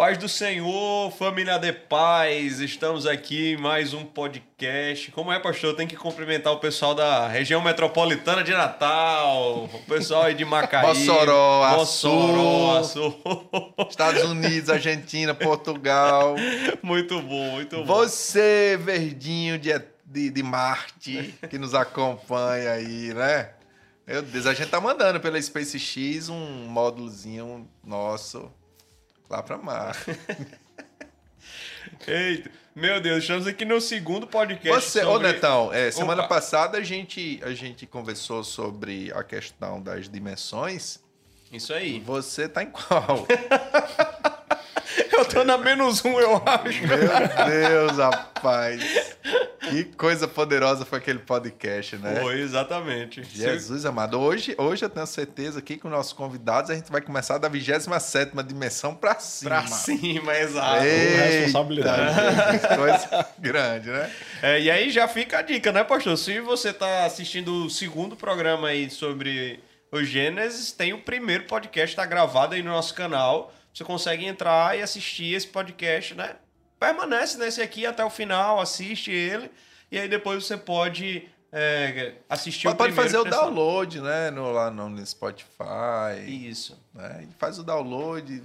Paz do Senhor, família de paz, estamos aqui em mais um podcast. Como é, pastor? Tem que cumprimentar o pessoal da região metropolitana de Natal, o pessoal aí de Macaí, Mossoró, Mossoró. Açu. Estados Unidos, Argentina, Portugal. Muito bom, muito bom. Você, verdinho de, de, de Marte, que nos acompanha aí, né? Meu Deus, a gente tá mandando pela SpaceX um módulozinho nosso lá pra Marte. Eita, meu Deus, estamos aqui no segundo podcast. Você, ô sobre- Netão, é, semana Opa. passada a gente, a gente conversou sobre a questão das dimensões. Isso aí. Você tá em qual? Eu tô na menos um, eu acho. Meu Deus, rapaz. Que coisa poderosa foi aquele podcast, né? Foi, exatamente. Jesus amado. Hoje, hoje eu tenho certeza aqui com nossos convidados a gente vai começar da 27 dimensão pra cima. Pra cima, exato. Eita, responsabilidade. coisa grande, né? É, e aí já fica a dica, né, pastor? Se você tá assistindo o segundo programa aí sobre o Gênesis, tem o primeiro podcast, tá gravado aí no nosso canal. Você consegue entrar e assistir esse podcast, né? Permanece nesse aqui até o final, assiste ele. E aí depois você pode é, assistir Pode, o pode fazer o download, né? No, lá no Spotify. Isso. Né? Faz o download,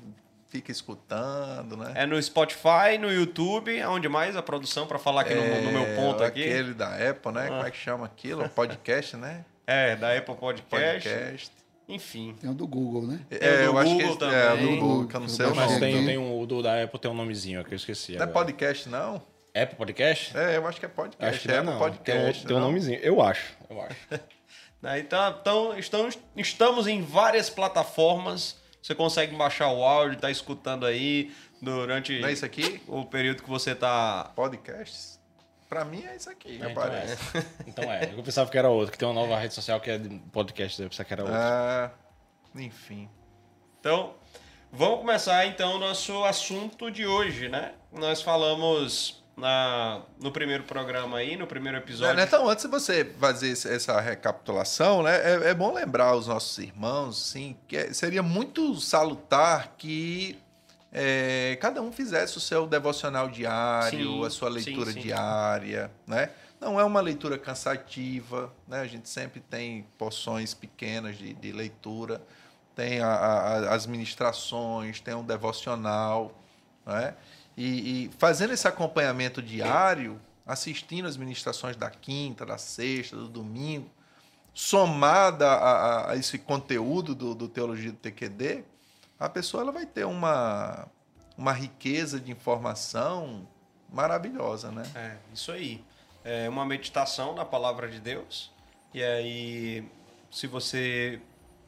fica escutando, né? É no Spotify, no YouTube, onde mais a produção, para falar aqui no, no meu É, ponto aqui. Aquele da Apple, né? Como é que chama aquilo? Podcast, né? É, da Apple Podcast. Podcast. Enfim. Tem o do Google, né? É, do eu acho que Google esse- é, o do também. Google, que eu não sei o nome. tem, tem um, o do da Apple tem um nomezinho que eu esqueci. Não é agora. podcast, não? Apple Podcast? É, eu acho que é podcast. Acho que é não, Apple não. podcast. Tem um, tem um nomezinho. Eu acho. Eu acho. Né, Então, então estamos, estamos em várias plataformas. Você consegue baixar o áudio, tá escutando aí durante Não é isso aqui? o período que você tá. Podcasts? Pra mim é isso aqui, É, então aparece. é. Então é. Eu pensava que era outro, que tem uma nova rede social que é de podcast, eu pensava que era outro. Ah, enfim. Então, vamos começar então o nosso assunto de hoje, né? Nós falamos na, no primeiro programa aí, no primeiro episódio. Então, antes de você fazer essa recapitulação, né, é, é bom lembrar os nossos irmãos, sim, que é- seria muito salutar que é, cada um fizesse o seu devocional diário, Sim, a sua leitura sim, sim. diária, né? Não é uma leitura cansativa, né? A gente sempre tem porções pequenas de, de leitura, tem a- a- as ministrações, tem um devocional, né? E, e fazendo esse acompanhamento diário, assistindo as ministrações da quinta, da sexta, do domingo, somada a, a- a esse conteúdo do, do Teologia do TQD, a pessoa ela vai ter uma, uma riqueza de informação maravilhosa, né? É, isso aí. É uma meditação na palavra de Deus. E aí, se você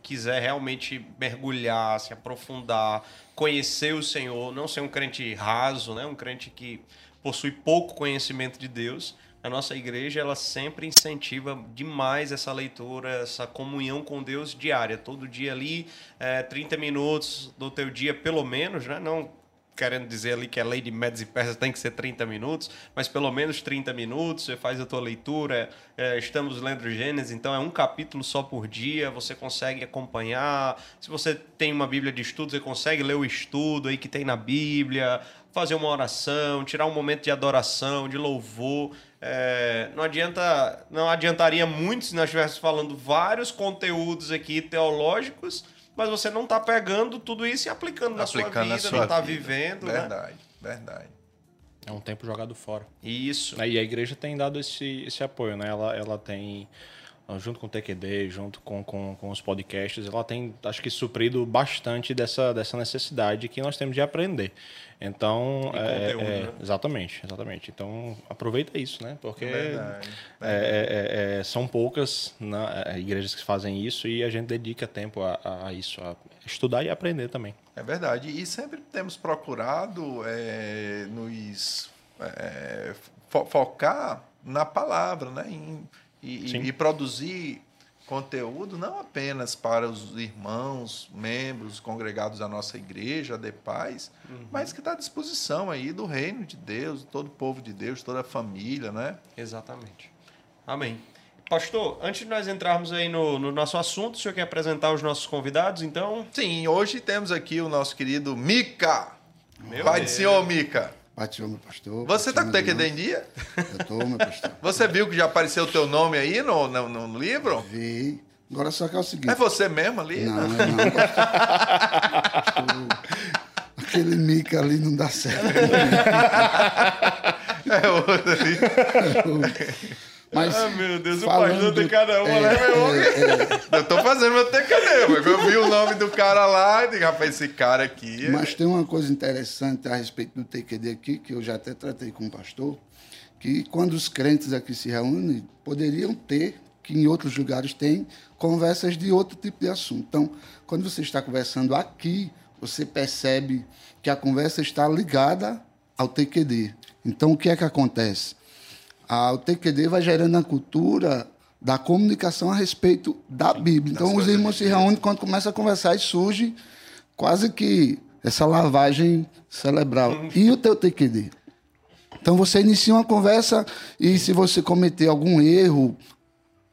quiser realmente mergulhar, se aprofundar, conhecer o Senhor, não ser um crente raso, né? Um crente que possui pouco conhecimento de Deus, a nossa igreja ela sempre incentiva demais essa leitura, essa comunhão com Deus diária. Todo dia ali, é, 30 minutos do teu dia, pelo menos, né? Não querendo dizer ali que a lei de médios e persas tem que ser 30 minutos, mas pelo menos 30 minutos, você faz a tua leitura, é, estamos lendo Gênesis, então é um capítulo só por dia, você consegue acompanhar, se você tem uma Bíblia de estudo, você consegue ler o estudo aí que tem na Bíblia, fazer uma oração, tirar um momento de adoração, de louvor, é, não adianta, não adiantaria muito se nós estivéssemos falando vários conteúdos aqui teológicos, mas você não está pegando tudo isso e aplicando na sua Aplicando na vida, sua não está vida. vivendo, né? Verdade, verdade. É um tempo jogado fora. Isso. E a igreja tem dado esse, esse apoio, né? Ela, ela tem, junto com o TQD, junto com, com, com os podcasts, ela tem, acho que, suprido bastante dessa, dessa necessidade que nós temos de aprender. Então, é, conteúdo, é, né? exatamente, exatamente. Então, aproveita isso, né? Porque é, é, é, é, são poucas né, igrejas que fazem isso e a gente dedica tempo a, a isso, a estudar e aprender também. É verdade. E sempre temos procurado nos fo- focar na palavra, né? Em- e, e- e produzir conteúdo não apenas para os irmãos, membros, congregados da nossa igreja, a DEPAS, mas que está à disposição aí do reino de Deus, todo o povo de Deus, toda a família, né? Exatamente. Amém. Pastor, antes de nós entrarmos aí no, no nosso assunto, o senhor quer apresentar os nossos convidados, então? Sim, hoje temos aqui o nosso querido Mica. Meu Pai do Deus. senhor, Mica. Bate meu pastor. Você tá com TQD em dia? Eu tô, meu pastor. Você viu que já apareceu o teu nome aí no, no, no livro? Vi. Agora só que é o seguinte. É você mesmo ali? Não, eu não. Pastor, Aquele mica ali não dá certo. É outro ali. Mas, Ah, meu Deus, o falando- pastor tem cada uma, é, né, meu irmão? é, Eu tô fazendo meu TQD, mas eu vi o nome do cara lá e digo, rapaz, esse cara aqui. é, mas tem uma coisa interessante a respeito do TQD aqui, que eu já até tratei com o pastor, que quando os crentes aqui se reúnem, poderiam ter, que em outros lugares tem, conversas de outro tipo de assunto. Então, quando você está conversando aqui, você percebe que a conversa está ligada ao TQD. Então, o que é que acontece? Ah, o TQD vai gerando a cultura da comunicação a respeito da Bíblia. Então, os irmãos se reúnem quando começam a conversar e surge quase que essa lavagem cerebral. E o teu TQD? Então, você inicia uma conversa e se você cometer algum erro,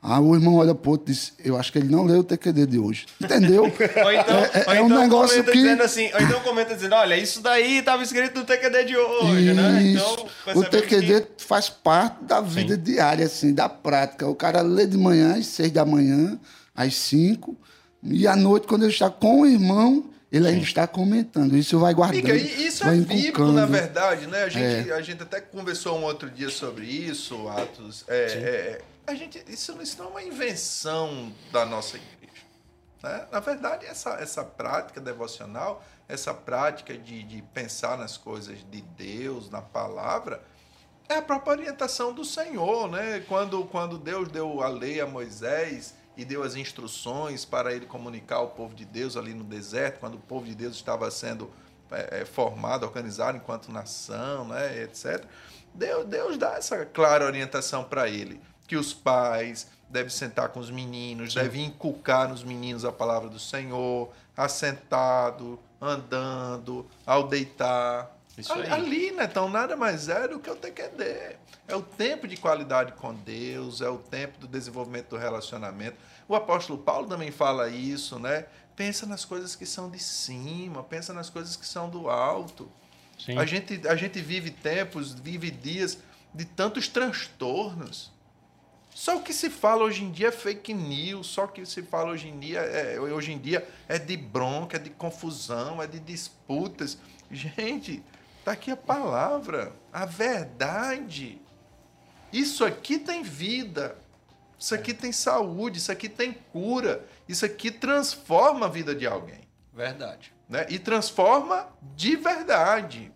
ah, o irmão olha pro outro e diz, eu acho que ele não leu o TQD de hoje. Entendeu? Ou então, É- é- ou é um então negócio comenta que- dizendo assim, ou então comenta dizendo, olha, isso daí estava escrito no TQD de hoje, né? Isso. Então, o TQD que- faz parte da vida diária, assim, da prática. O cara lê de manhã, às seis da manhã, às cinco, e à noite, quando ele está com o irmão, ele ainda está comentando. Isso vai guardando. Mica, e isso é vai bíblico, inculcando. na verdade, né? A gente, É. a gente até conversou um outro dia sobre isso, Atos. É, é, a gente, isso, isso não é uma invenção da nossa igreja. Né? Na verdade, essa, essa prática devocional, essa prática de, de pensar nas coisas de Deus, na palavra, é a própria orientação do Senhor, né? Quando, quando Deus deu a lei a Moisés e deu as instruções para ele comunicar ao povo de Deus ali no deserto, quando o povo de Deus estava sendo é, é, formado, organizado enquanto nação, né, etc. Deus, Deus dá essa clara orientação para ele, que os pais devem sentar com os meninos, devem inculcar nos meninos a palavra do Senhor, assentado, andando, ao deitar. Isso ali, aí. ali, né? Então, nada mais é do que o TQD. É o tempo de qualidade com Deus, é o tempo do desenvolvimento do relacionamento. O apóstolo Paulo também fala isso, né? Pensa nas coisas que são de cima, pensa nas coisas que são do alto. Sim. A gente, a gente vive tempos, vive dias de tantos transtornos. Só o que se fala hoje em dia é fake news, só o que se fala hoje em dia é, hoje em dia é de bronca, é de confusão, é de disputas. Gente, tá aqui a palavra, a verdade. Isso aqui tem vida. Isso aqui tem saúde, isso aqui tem cura. Isso aqui transforma a vida de alguém Verdade. né? E transforma de verdade,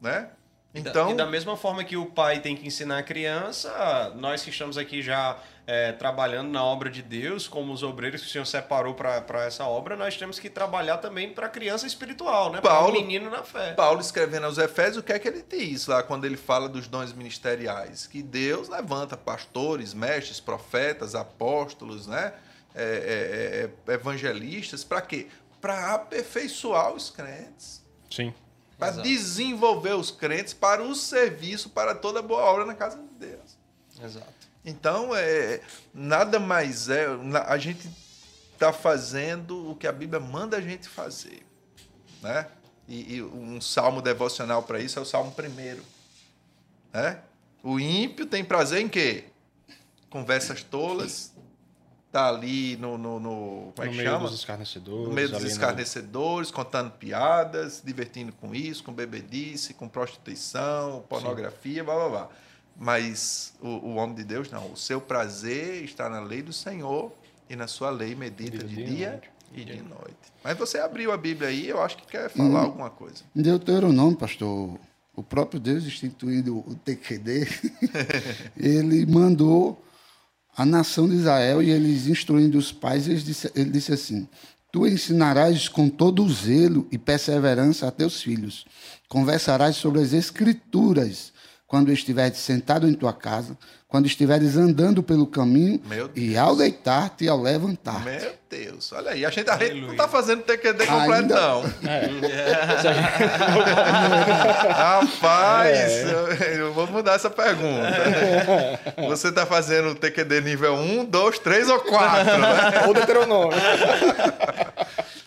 né? E da- Então, E da mesma forma que o pai tem que ensinar a criança, nós que estamos aqui já é, trabalhando na obra de Deus, como os obreiros que o Senhor separou para essa obra, nós temos que trabalhar também para a criança espiritual, né? Para o Paulo- menino na fé. Paulo escrevendo aos Efésios, o que é que ele diz lá quando ele fala dos dons ministeriais? Que Deus levanta pastores, mestres, profetas, apóstolos, né? É, é, é, evangelistas, para quê? Para aperfeiçoar os crentes. Sim. Para desenvolver os crentes para o serviço, para toda boa obra na casa de Deus. Exato. Então, é, nada mais é. A gente está fazendo o que a Bíblia manda a gente fazer. Né? E, e um salmo devocional para isso é o salmo primeiro. Né? O ímpio tem prazer em quê? Conversas tolas. Tá ali no. no, no- como é no que meio chama? dos escarnecedores. No meio dos ali no- escarnecedores, contando piadas, se divertindo com isso, com bebedice, com prostituição, pornografia, blá blá blá. Mas o, o homem de Deus não. O seu prazer está na lei do Senhor e na sua lei medita Medita de dia e noite. e de noite. Mas você abriu a Bíblia aí, eu acho que quer falar alguma coisa. Em Deuteronômio, pastor, o próprio Deus instituindo o TQD, ele mandou a nação de Israel e eles instruindo os pais, ele disse, ele disse assim: Tu ensinarás com todo o zelo e perseverança a teus filhos. Conversarás sobre as escrituras quando estiveres sentado em tua casa, quando estiveres andando pelo caminho e ao deitar-te e ao levantar. Meu Deus, olha aí. A gente, a gente não está fazendo TQD completo, Ainda- não. Rapaz, eu, eu vou mudar essa pergunta. Você está fazendo o TQD nível 1, 2, 3 ou 4, né? Ou Deuteronômio.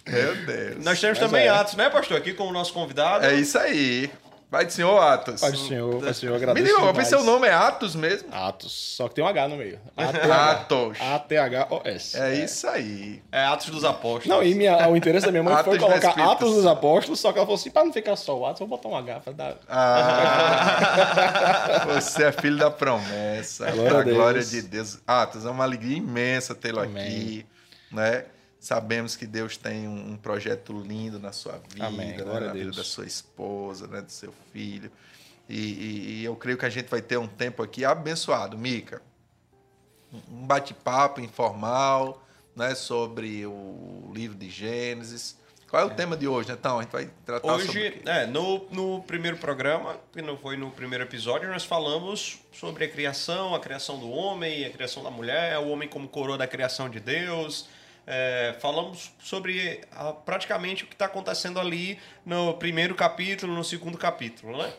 Meu Deus. Nós temos Mas também é. Atos, né, pastor? Aqui com o nosso convidado. É isso aí. Vai de senhor Atos. Pai do Senhor, Pai do Senhor, agradeço diga, eu pensei o nome é Atos mesmo. Atos, só que tem um H no meio. Atos. A-T-H-O-S. É isso aí. É Atos dos Apóstolos. Não, e minha, o interesse da minha mãe foi colocar. Atos dos Apóstolos, só que ela falou assim, pra não ficar só o Atos, vou botar um H pra dar... Ah, você é filho da promessa. Glória a a Deus. glória de Deus. Atos, é uma alegria imensa tê-lo aqui. Né? Sabemos que Deus tem um, um projeto lindo na sua vida, Amém. né? Na vida da sua esposa, né? do seu filho. E, e- e eu creio que a gente vai ter um tempo aqui abençoado. Mica, um bate-papo informal né? sobre o livro de Gênesis. Qual é o tema de hoje, Netão? A gente vai tratar sobre Hoje, quê? é, no, no primeiro programa, que não foi no primeiro episódio, nós falamos sobre a criação, a criação do homem, a criação da mulher, o homem como coroa da criação de Deus. É, falamos sobre ah, praticamente o que está acontecendo ali no primeiro capítulo, no segundo capítulo, né?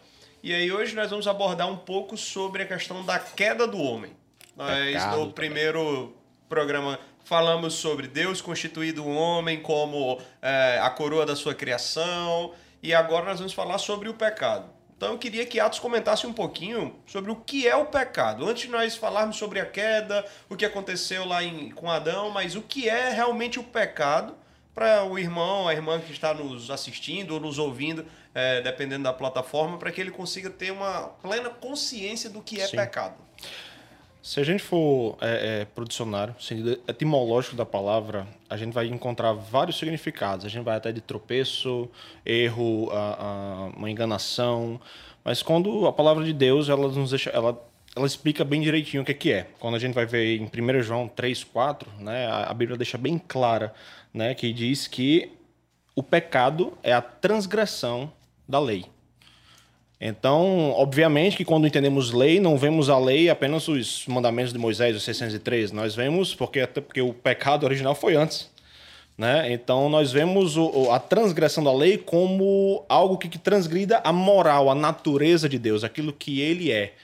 E aí hoje nós vamos abordar um pouco sobre a questão da queda do homem. Nós, Pecado no primeiro programa falamos sobre Deus constituído o homem como é, a coroa da sua criação e agora nós vamos falar sobre o pecado. Então eu queria que Atos comentasse um pouquinho sobre o que é o pecado. Antes de nós falarmos sobre a queda, o que aconteceu lá em, com Adão, mas o que é realmente o pecado para o irmão, a irmã que está nos assistindo ou nos ouvindo, é, dependendo da plataforma, para que ele consiga ter uma plena consciência do que é Sim. pecado. Se a gente for é, é, dicionário, o sentido etimológico da palavra, a gente vai encontrar vários significados. A gente vai até de tropeço, erro, a- a- uma enganação. Mas quando a palavra de Deus, ela nos deixa, ela, ela explica bem direitinho o que, que é. Quando a gente vai ver em 1 João 3, 4, né, a, a Bíblia deixa bem clara né, que diz que o pecado é a transgressão da lei. Então, obviamente que quando entendemos lei, não vemos a lei apenas os mandamentos de Moisés, os 603. Nós vemos, porque até porque o pecado original foi antes. Né? Então, nós vemos o- o- a transgressão da lei como algo que, que transgrida a moral, a natureza de Deus, aquilo que ele é.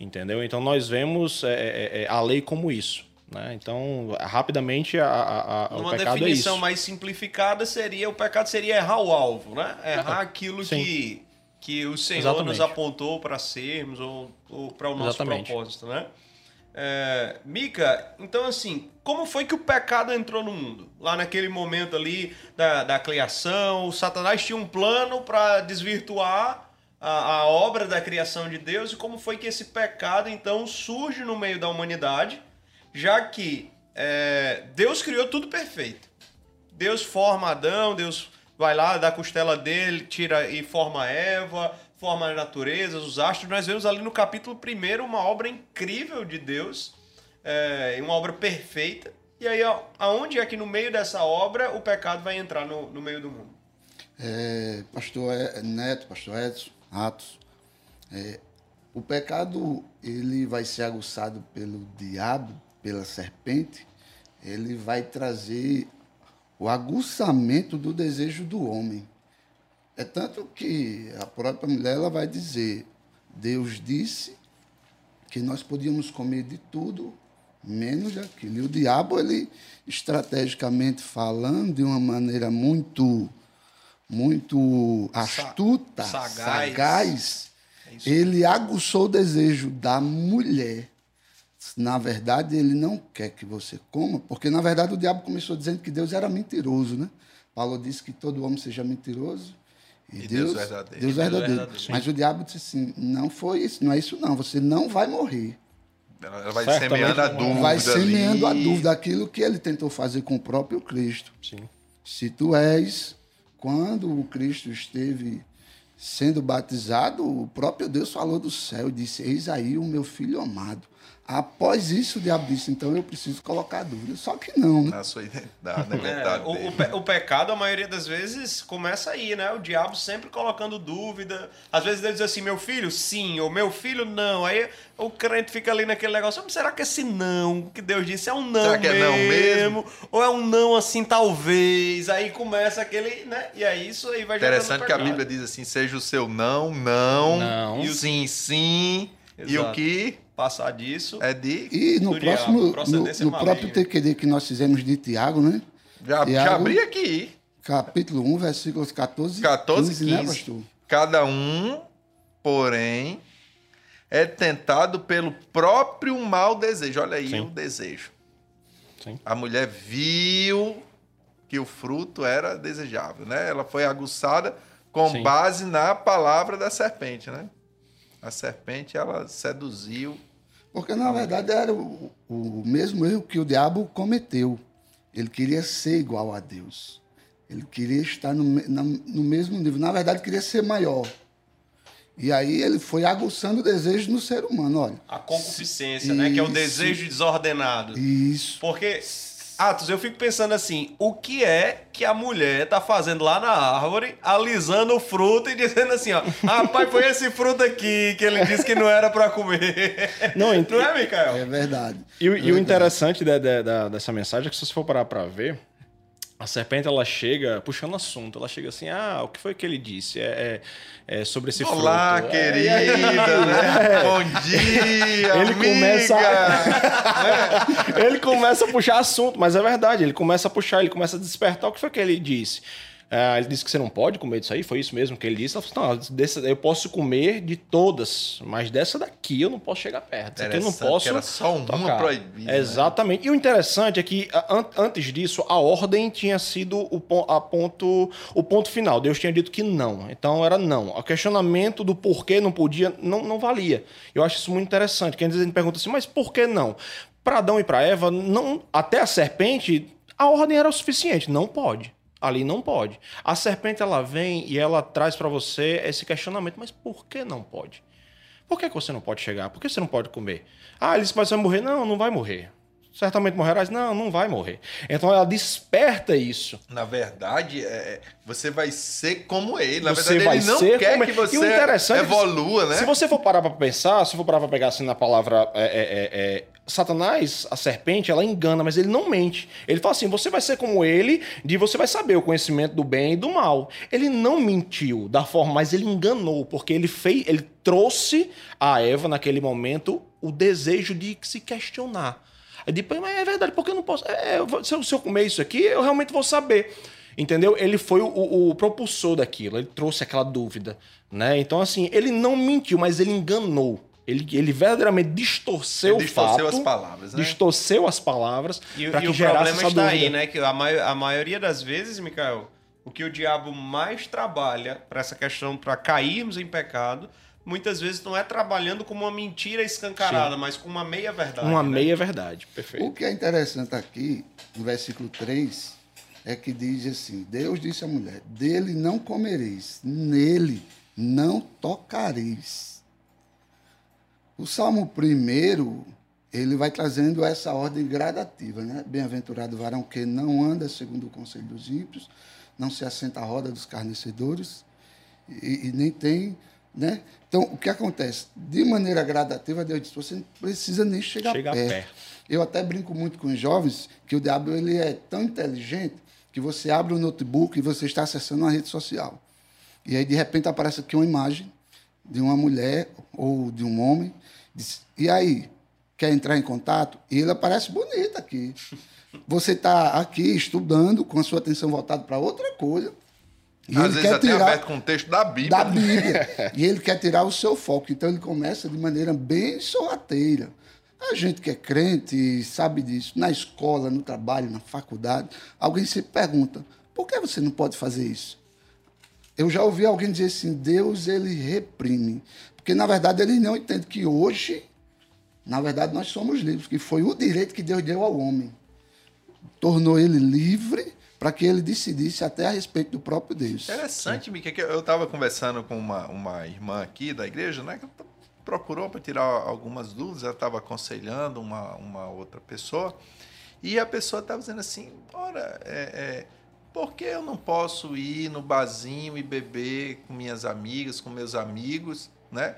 Entendeu? Então, nós vemos é, é, é, a lei como isso. Né? Então, rapidamente, a, a, a, o Uma pecado é definição isso. mais simplificada seria o pecado seria errar o alvo, né? Errar aquilo Sim. que, que o Senhor Exatamente. nos apontou para sermos ou, ou para o nosso Exatamente. propósito, né? É, Mica, então assim, como foi que o pecado entrou no mundo? Lá naquele momento ali da, da criação, o Satanás tinha um plano para desvirtuar a, a obra da criação de Deus e como foi que esse pecado então surge no meio da humanidade, já que é, Deus criou tudo perfeito. Deus forma Adão, Deus vai lá da costela dele, tira e forma Eva, forma a natureza, os astros. Nós vemos ali no capítulo 1 uma obra incrível de Deus, é, uma obra perfeita. E aí, aonde é que no meio dessa obra o pecado vai entrar no, no meio do mundo? É, pastor E- Neto, pastor Edson, Atos, é, o pecado ele vai ser aguçado pelo diabo, pela serpente, ele vai trazer o aguçamento do desejo do homem. É tanto que a própria mulher ela vai dizer, Deus disse que nós podíamos comer de tudo menos daquilo. E o diabo, ele, estrategicamente falando, de uma maneira muito, muito astuta, sagaz. sagaz, É ele aguçou o desejo da mulher. Na verdade, ele não quer que você coma, porque na verdade o diabo começou dizendo que Deus era mentiroso, né? Paulo disse que todo homem seja mentiroso e, E Deus Deus, verdadeiro. Deus E Deus verdadeiro. verdadeiro. Mas o diabo disse assim: não foi isso, não é isso não, você não vai morrer. Ela vai Certamente semeando a dúvida. vai semeando a ali. dúvida, aquilo que ele tentou fazer com o próprio Cristo. Sim. Se tu és, quando o Cristo esteve sendo batizado, o próprio Deus falou do céu e disse: Eis aí o meu filho amado. Após isso, o diabo disse: Então eu preciso colocar dúvida. Só que não, né? Na sua identidade, na É, o, o pe- o pecado, a maioria das vezes, começa aí, né? O diabo sempre colocando dúvida. Às vezes ele diz assim, meu filho, sim, ou meu filho, não. Aí o crente fica ali naquele negócio, "Mas será que esse não que Deus disse é um não, Será que é mesmo? não mesmo? Ou é um não assim, talvez? Aí começa aquele, né? E aí isso aí vai Interessante que a. Bíblia diz assim: seja o seu não, não, Não. e o sim, sim, e o Exato. que Passar disso... é de. E no próximo, no, no próprio TQD que nós fizemos de Tiago, né? Já, já Tiago- abri aqui. capítulo 1, versículos 14 14 15, 15. né, pastor? Cada um, porém, é tentado pelo próprio mau desejo. Olha aí Sim. o desejo. Sim. A mulher viu que o fruto era desejável, né? Ela foi aguçada com Sim. base na palavra da serpente, né? A serpente, ela seduziu. Porque, na verdade, era o, o mesmo erro que o diabo cometeu. Ele queria ser igual a Deus. Ele queria estar no, na- no mesmo nível. Na verdade, queria ser maior. E aí ele foi aguçando o desejo no ser humano. Olha, A concupiscência, né? Que é o desejo desordenado. isso. Porque, Atos, eu fico pensando assim, o que é que a mulher tá fazendo lá na árvore, alisando o fruto e dizendo assim, ó, rapaz, foi esse fruto aqui que ele disse que não era pra comer. Não, ent- Não é, Mikael? É verdade. E, o- É e o verdade. interessante da- da- da- dessa mensagem é que se você for parar pra ver, a serpente ela chega puxando assunto. Ela chega assim: ah, o que foi que ele disse? É, é- é sobre esse Olá, fruto. É, querida, aí? né? Bom dia, Ele amiga. começa ele começa a puxar assunto, mas é verdade, ele começa a puxar, ele começa a despertar. O que foi que ele disse? Ah, ele disse que você não pode comer disso aí, foi isso mesmo que ele disse. Ela falou, não, dessa- eu posso comer de todas, mas dessa daqui eu não posso chegar perto. Aqui eu não posso. que era só uma tocar. proibida, né? Exatamente. E o interessante é que antes disso, a ordem tinha sido o, a ponto, o ponto final. Deus tinha dito que não. Então era não. O questionamento do porquê não podia não, não valia. Eu acho isso muito interessante. Que às vezes a gente pergunta assim, mas por que não? Para Adão e para Eva, não, até a serpente, a ordem era o suficiente. Não pode. Ali não pode. A serpente ela vem e ela traz para você esse questionamento, mas por que não pode? Por que, que você não pode chegar? Por que você não pode comer? Ah, ele disse, mas vai morrer? Não, não vai morrer. Certamente morrerás? Não, não vai morrer. Então ela desperta isso. Na verdade, é, você vai ser como ele. Na Você verdade, vai ele não quer como que você é evolua, né? Se você for parar pra pensar, se for parar pra pegar assim na palavra é, é, é, é, Satanás, a serpente, ela engana, mas ele não mente. Ele fala assim: você vai ser como ele, de você vai saber o conhecimento do bem e do mal. Ele não mentiu da forma, mas ele enganou, porque ele fez, ele trouxe a Eva naquele momento o desejo de se questionar. Aí depois, mas é verdade, porque eu não posso. É, se eu comer isso aqui, eu realmente vou saber. Entendeu? Ele foi o, o- o propulsor daquilo, ele trouxe aquela dúvida. Né? Então, assim, ele não mentiu, mas ele enganou. Ele, ele verdadeiramente distorceu, Ele distorceu o fato. as palavras, né? Distorceu as palavras E, para e que o gerasse problema essa está dúvida. aí, né? Que a, mai- a maioria das vezes, Mikael, o que o diabo mais trabalha para essa questão, para cairmos em pecado, muitas vezes não é trabalhando com uma mentira escancarada, mas com uma meia verdade. Uma né? meia verdade, O perfeito. que é interessante aqui, no versículo 3, é que diz assim: Deus disse à mulher: Dele não comereis, nele não tocareis. O Salmo 1, ele vai trazendo essa ordem gradativa, né? Bem-aventurado o varão que não anda segundo o conselho dos ímpios, não se assenta à roda dos carnecedores e, e nem tem, né? Então, o que acontece? De maneira gradativa, Deus diz: você não precisa nem chegar, Chegar perto. perto. Eu até brinco muito com os jovens que o diabo ele é tão inteligente que você abre o notebook e você está acessando uma rede social. E aí, de repente, aparece aqui uma imagem de uma mulher ou de um homem. Diz, e aí, quer entrar em contato? E ele aparece bonito aqui. Você está aqui estudando com a sua atenção voltada para outra coisa. E Às ele vezes quer até tirar aberto com o texto da Bíblia. da Bíblia. e ele quer tirar o seu foco. Então ele começa de maneira bem sorrateira. A gente que é crente sabe disso. Na escola, no trabalho, na faculdade, alguém se pergunta: por que você não pode fazer isso? Eu já ouvi alguém dizer assim: Deus ele reprime. Porque na verdade ele não entende que hoje, na verdade, nós somos livres, que foi o direito que Deus deu ao homem. Tornou ele livre para que ele decidisse até a respeito do próprio Deus. Interessante, Mica, que eu estava conversando com uma, uma irmã aqui da igreja, né? Que procurou para tirar algumas dúvidas, ela estava aconselhando uma, uma outra pessoa, e a pessoa estava dizendo assim, ora, é, é, por que eu não posso ir no barzinho e beber com minhas amigas, com meus amigos, né?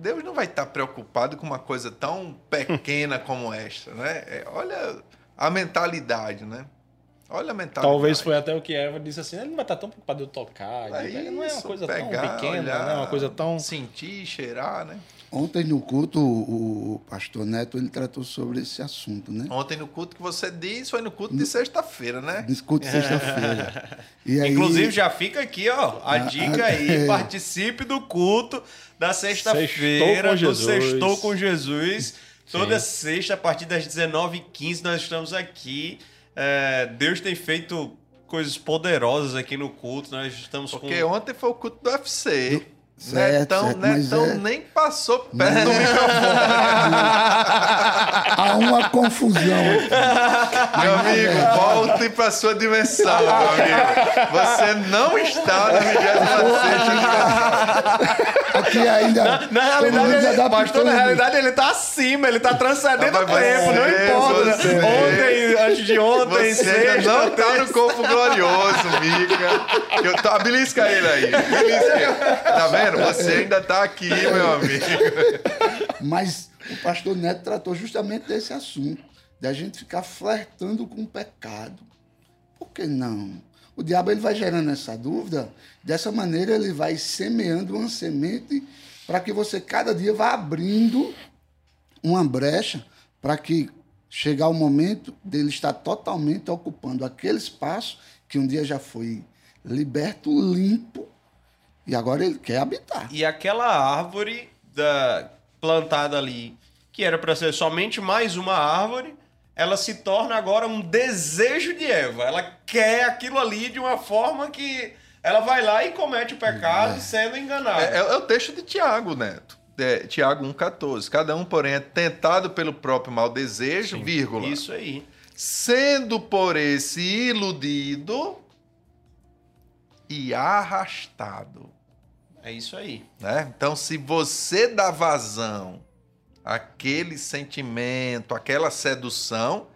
Deus não vai estar preocupado com uma coisa tão pequena como esta, né? É, olha a mentalidade, né? Olha a mentalidade. Talvez foi até o que Eva disse assim: ele não vai estar tão preocupado de eu tocar. de É pegar. não é uma isso, coisa pegar, tão pequena, olhar, não é uma coisa tão. Sentir, cheirar, né? Ontem no culto, o, o pastor Neto ele tratou sobre esse assunto, né? Ontem no culto que você disse foi no culto de sexta-feira, né? No culto de sexta-feira. Aí- Inclusive, já fica aqui, ó, a dica aí. é. Participe do culto da sexta-feira, do. Sextou com Jesus. Toda sexta, a partir das 19h15, nós estamos aqui. É, Deus tem feito coisas poderosas aqui no culto. Nós estamos Porque com. ontem foi o culto do UFC. Certo, Netão, certo, Netão é- nem passou perto do microfone. Uma confusão. Meu amigo, volte para sua dimensão, meu amigo. Você não está na 26 Aqui ainda. Na mundo realidade, ele, pastor, na realidade, ele tá acima, ele tá transcendendo Ah, o tempo, não importa. né? você. Ontem, antes de ontem, Você ainda sexta, não tá no corpo glorioso, Mica. Eu tô, belisca ele aí. Belisca. Tá vendo? Você ainda tá aqui, meu amigo. Mas o pastor Neto tratou justamente desse assunto, da gente ficar flertando com o pecado. Por que não? O diabo ele vai gerando essa dúvida, dessa maneira ele vai semeando uma semente para que você cada dia vá abrindo uma brecha para que chegar o momento dele estar totalmente ocupando aquele espaço que um dia já foi liberto, limpo, e agora ele quer habitar. E aquela árvore da, plantada ali, que era para ser somente mais uma árvore, ela se torna agora um desejo de Eva. Ela quer aquilo ali de uma forma que ela vai lá e comete o pecado sendo enganada. É, é o texto de Tiago, Neto. É, Tiago 1,14. Cada um, porém, é tentado pelo próprio mau desejo, vírgula. Isso aí. Sendo por esse iludido e arrastado. É isso aí. né? Então, se você dá vazão àquele sentimento, àquela sedução,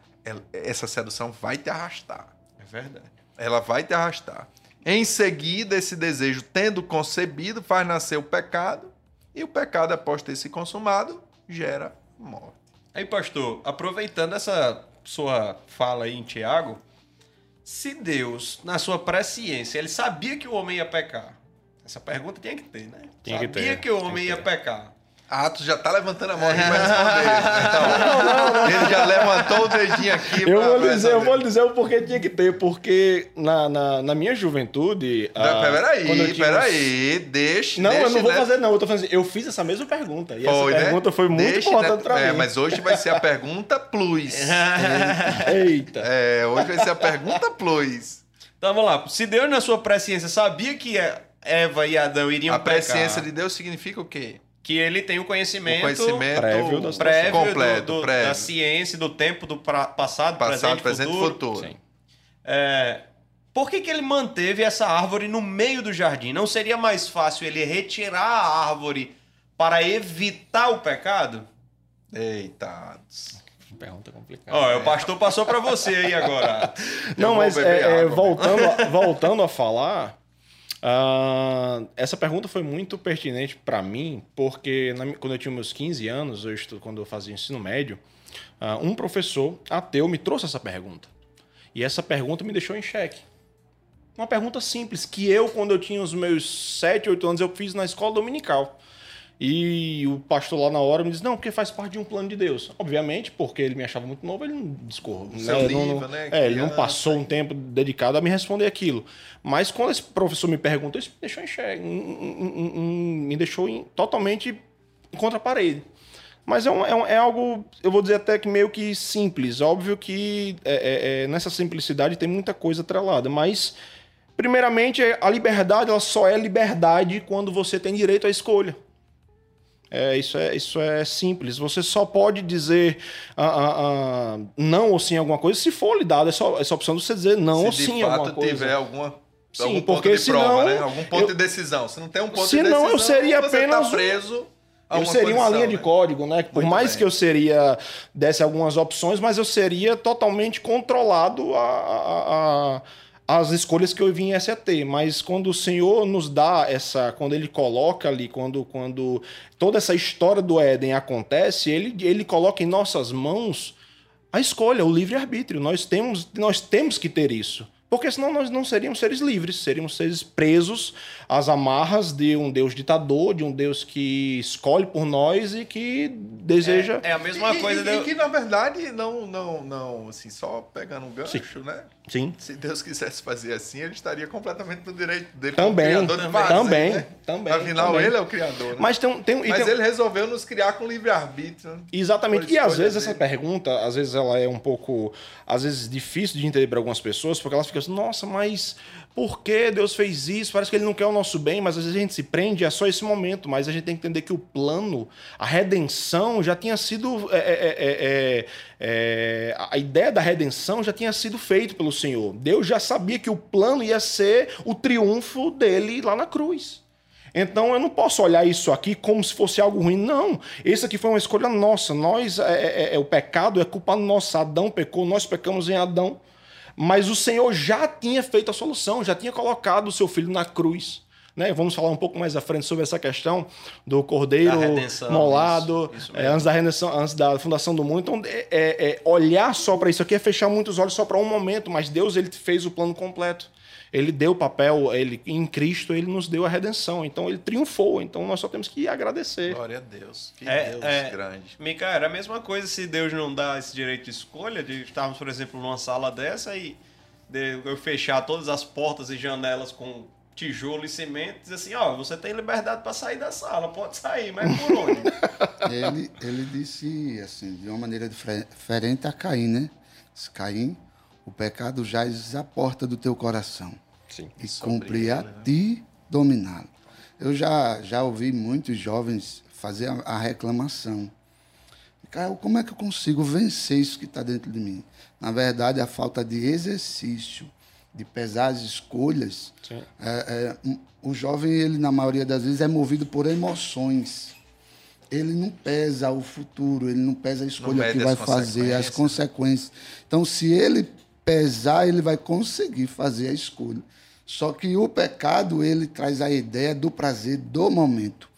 essa sedução vai te arrastar. É verdade. Ela vai te arrastar. Em seguida, esse desejo, tendo concebido, faz nascer o pecado, e o pecado, após ter se consumado, gera morte. Aí, pastor, aproveitando essa sua fala aí em Tiago, se Deus, na sua presciência, ele sabia que o homem ia pecar. Essa pergunta tinha que ter, né? Tinha que sabia ter, que o homem que ia pecar. Atos já tá levantando a mão aqui para responder. Então, ele já levantou o dedinho aqui Eu vou, dizer, eu vou dizer o porquê tinha que ter, porque na, na, na minha juventude. Não, ah, peraí, uns- peraí, deixa. Não, eu não vou né? fazer, não. Eu tô falando assim, eu fiz essa mesma pergunta. E Foi, essa né? pergunta foi muito Deixa, importante né? pra É, mim. mas hoje vai ser a pergunta plus. Eita. É, hoje vai ser a pergunta plus. Então vamos lá. Se Deus, na sua presciência, sabia que Eva e Adão iriam A pecar, presciência de Deus significa o quê? que ele tem o conhecimento, O conhecimento prévio da prévio do- completo, do- prévio. da ciência, do tempo, do pra- passado, Passado, presente, presente e futuro. futuro. Sim. É, por que, que ele manteve essa árvore no meio do jardim? Não seria mais fácil ele retirar a árvore para evitar o pecado? Eita. Pergunta complicada. Ó, o pastor passou para você aí agora. Não, mas é, é, voltando, a, voltando a falar, ah, essa pergunta foi muito pertinente para mim, porque na quando eu tinha meus 15 anos, eu estu, quando eu fazia ensino médio, ah, um professor ateu me trouxe essa pergunta. E essa pergunta me deixou em xeque. Uma pergunta simples, que eu, quando eu tinha os meus 7, 8 anos, eu fiz na escola dominical. E o pastor lá na hora me disse, não, porque faz parte de um plano de Deus. Obviamente, porque ele me achava muito novo, ele não discorreu. Né, livro, não, né, É, ele não passou um tempo dedicado a me responder aquilo. Mas quando esse professor me perguntou, isso me deixou em- me deixou totalmente contra a parede. Mas é, um- é um- é algo, eu vou dizer até que meio que simples. Óbvio que é, é, é, nessa simplicidade tem muita coisa atrelada, mas primeiramente a liberdade ela só é liberdade quando você tem direito à escolha. É, isso, é, isso é simples. Você só pode dizer ah, ah, ah, não ou sim alguma coisa se for lhe dado essa, essa opção de você dizer não ou Se sim de a alguma fato coisa. tiver alguma, Sim, algum ponto de prova, senão né? Algum ponto eu- de decisão. Se não tem um ponto de decisão, eu seria apenas tá preso Eu seria uma linha de né? código, né? Por Muito mais bem. que eu seria desse algumas opções, mas eu seria totalmente controlado a, a- a- as escolhas que eu viesse a ter. Mas quando o Senhor nos dá essa, quando Ele coloca ali, quando, quando toda essa história do Éden acontece, Ele, ele coloca em nossas mãos a escolha, o livre arbítrio. Nós temos, nós temos que ter isso. Porque senão nós não seríamos seres livres, seríamos seres presos às amarras de um Deus ditador, de um Deus que escolhe por nós e que deseja. É, é a mesma e, coisa. E, de... e que, na verdade, não, não, não, assim, só pegando um gancho, Sim. né? Sim. Se Deus quisesse fazer assim, ele estaria completamente no direito dele. Também, como criador de fazer, também, né? também, Afinal, também. ele é o criador. Né? Mas tem, tem, Mas tem- ele resolveu nos criar com livre-arbítrio. né? Exatamente. E às vezes essa dele. pergunta, às vezes ela é um pouco, às vezes difícil de entender para algumas pessoas, porque elas ficam assim, nossa, mas por que Deus fez isso? Parece que ele não quer o nosso bem, mas às vezes a gente se prende a só esse momento, mas a gente tem que entender que o plano, a redenção já tinha sido, é, é, é, é, é, a ideia da redenção já tinha sido feito pelo Senhor. Deus já sabia que o plano ia ser o triunfo dele lá na cruz. Então eu não posso olhar isso aqui como se fosse algo ruim. Não. Esse aqui foi uma escolha nossa. Nós é, é- é- o pecado é culpa nossa. Adão pecou, nós pecamos em Adão. Mas o Senhor já tinha feito a solução, já tinha colocado o seu filho na cruz. Né? Vamos falar um pouco mais à frente sobre essa questão do cordeiro molado, isso, isso é, antes da redenção, antes da fundação do mundo. Então, é- é- é olhar só para isso aqui é fechar muitos olhos só para um momento, mas Deus ele fez o plano completo. Ele deu o papel, ele em Cristo ele nos deu a redenção. Então ele triunfou. Então nós só temos que agradecer. Glória a Deus. Que É, Deus é. grande. Mica, era a mesma coisa se Deus não dá esse direito de escolha, de estarmos, por exemplo, numa sala dessa e de eu fechar todas as portas e janelas com tijolo e cimento e dizer assim, ó, você tem liberdade para sair da sala, pode sair, mas por onde? Ele, ele disse assim, de uma maneira difere- diferente a Caim, né? Disse, Caim, o pecado jaz à porta do teu coração. Sim. E cumpre a ele, né? ti dominá-lo. Eu já, já ouvi muitos jovens fazer a, a reclamação. Cara, como é que eu consigo vencer isso que está dentro de mim? Na verdade, a falta de exercício, de pesar as escolhas. É, é, o jovem, ele, na maioria das vezes, é movido por emoções. Ele não pesa o futuro, ele não pesa a escolha que vai fazer, as consequências. Então, se ele pesar, ele vai conseguir fazer a escolha. Só que o pecado, ele traz a ideia do prazer do momento.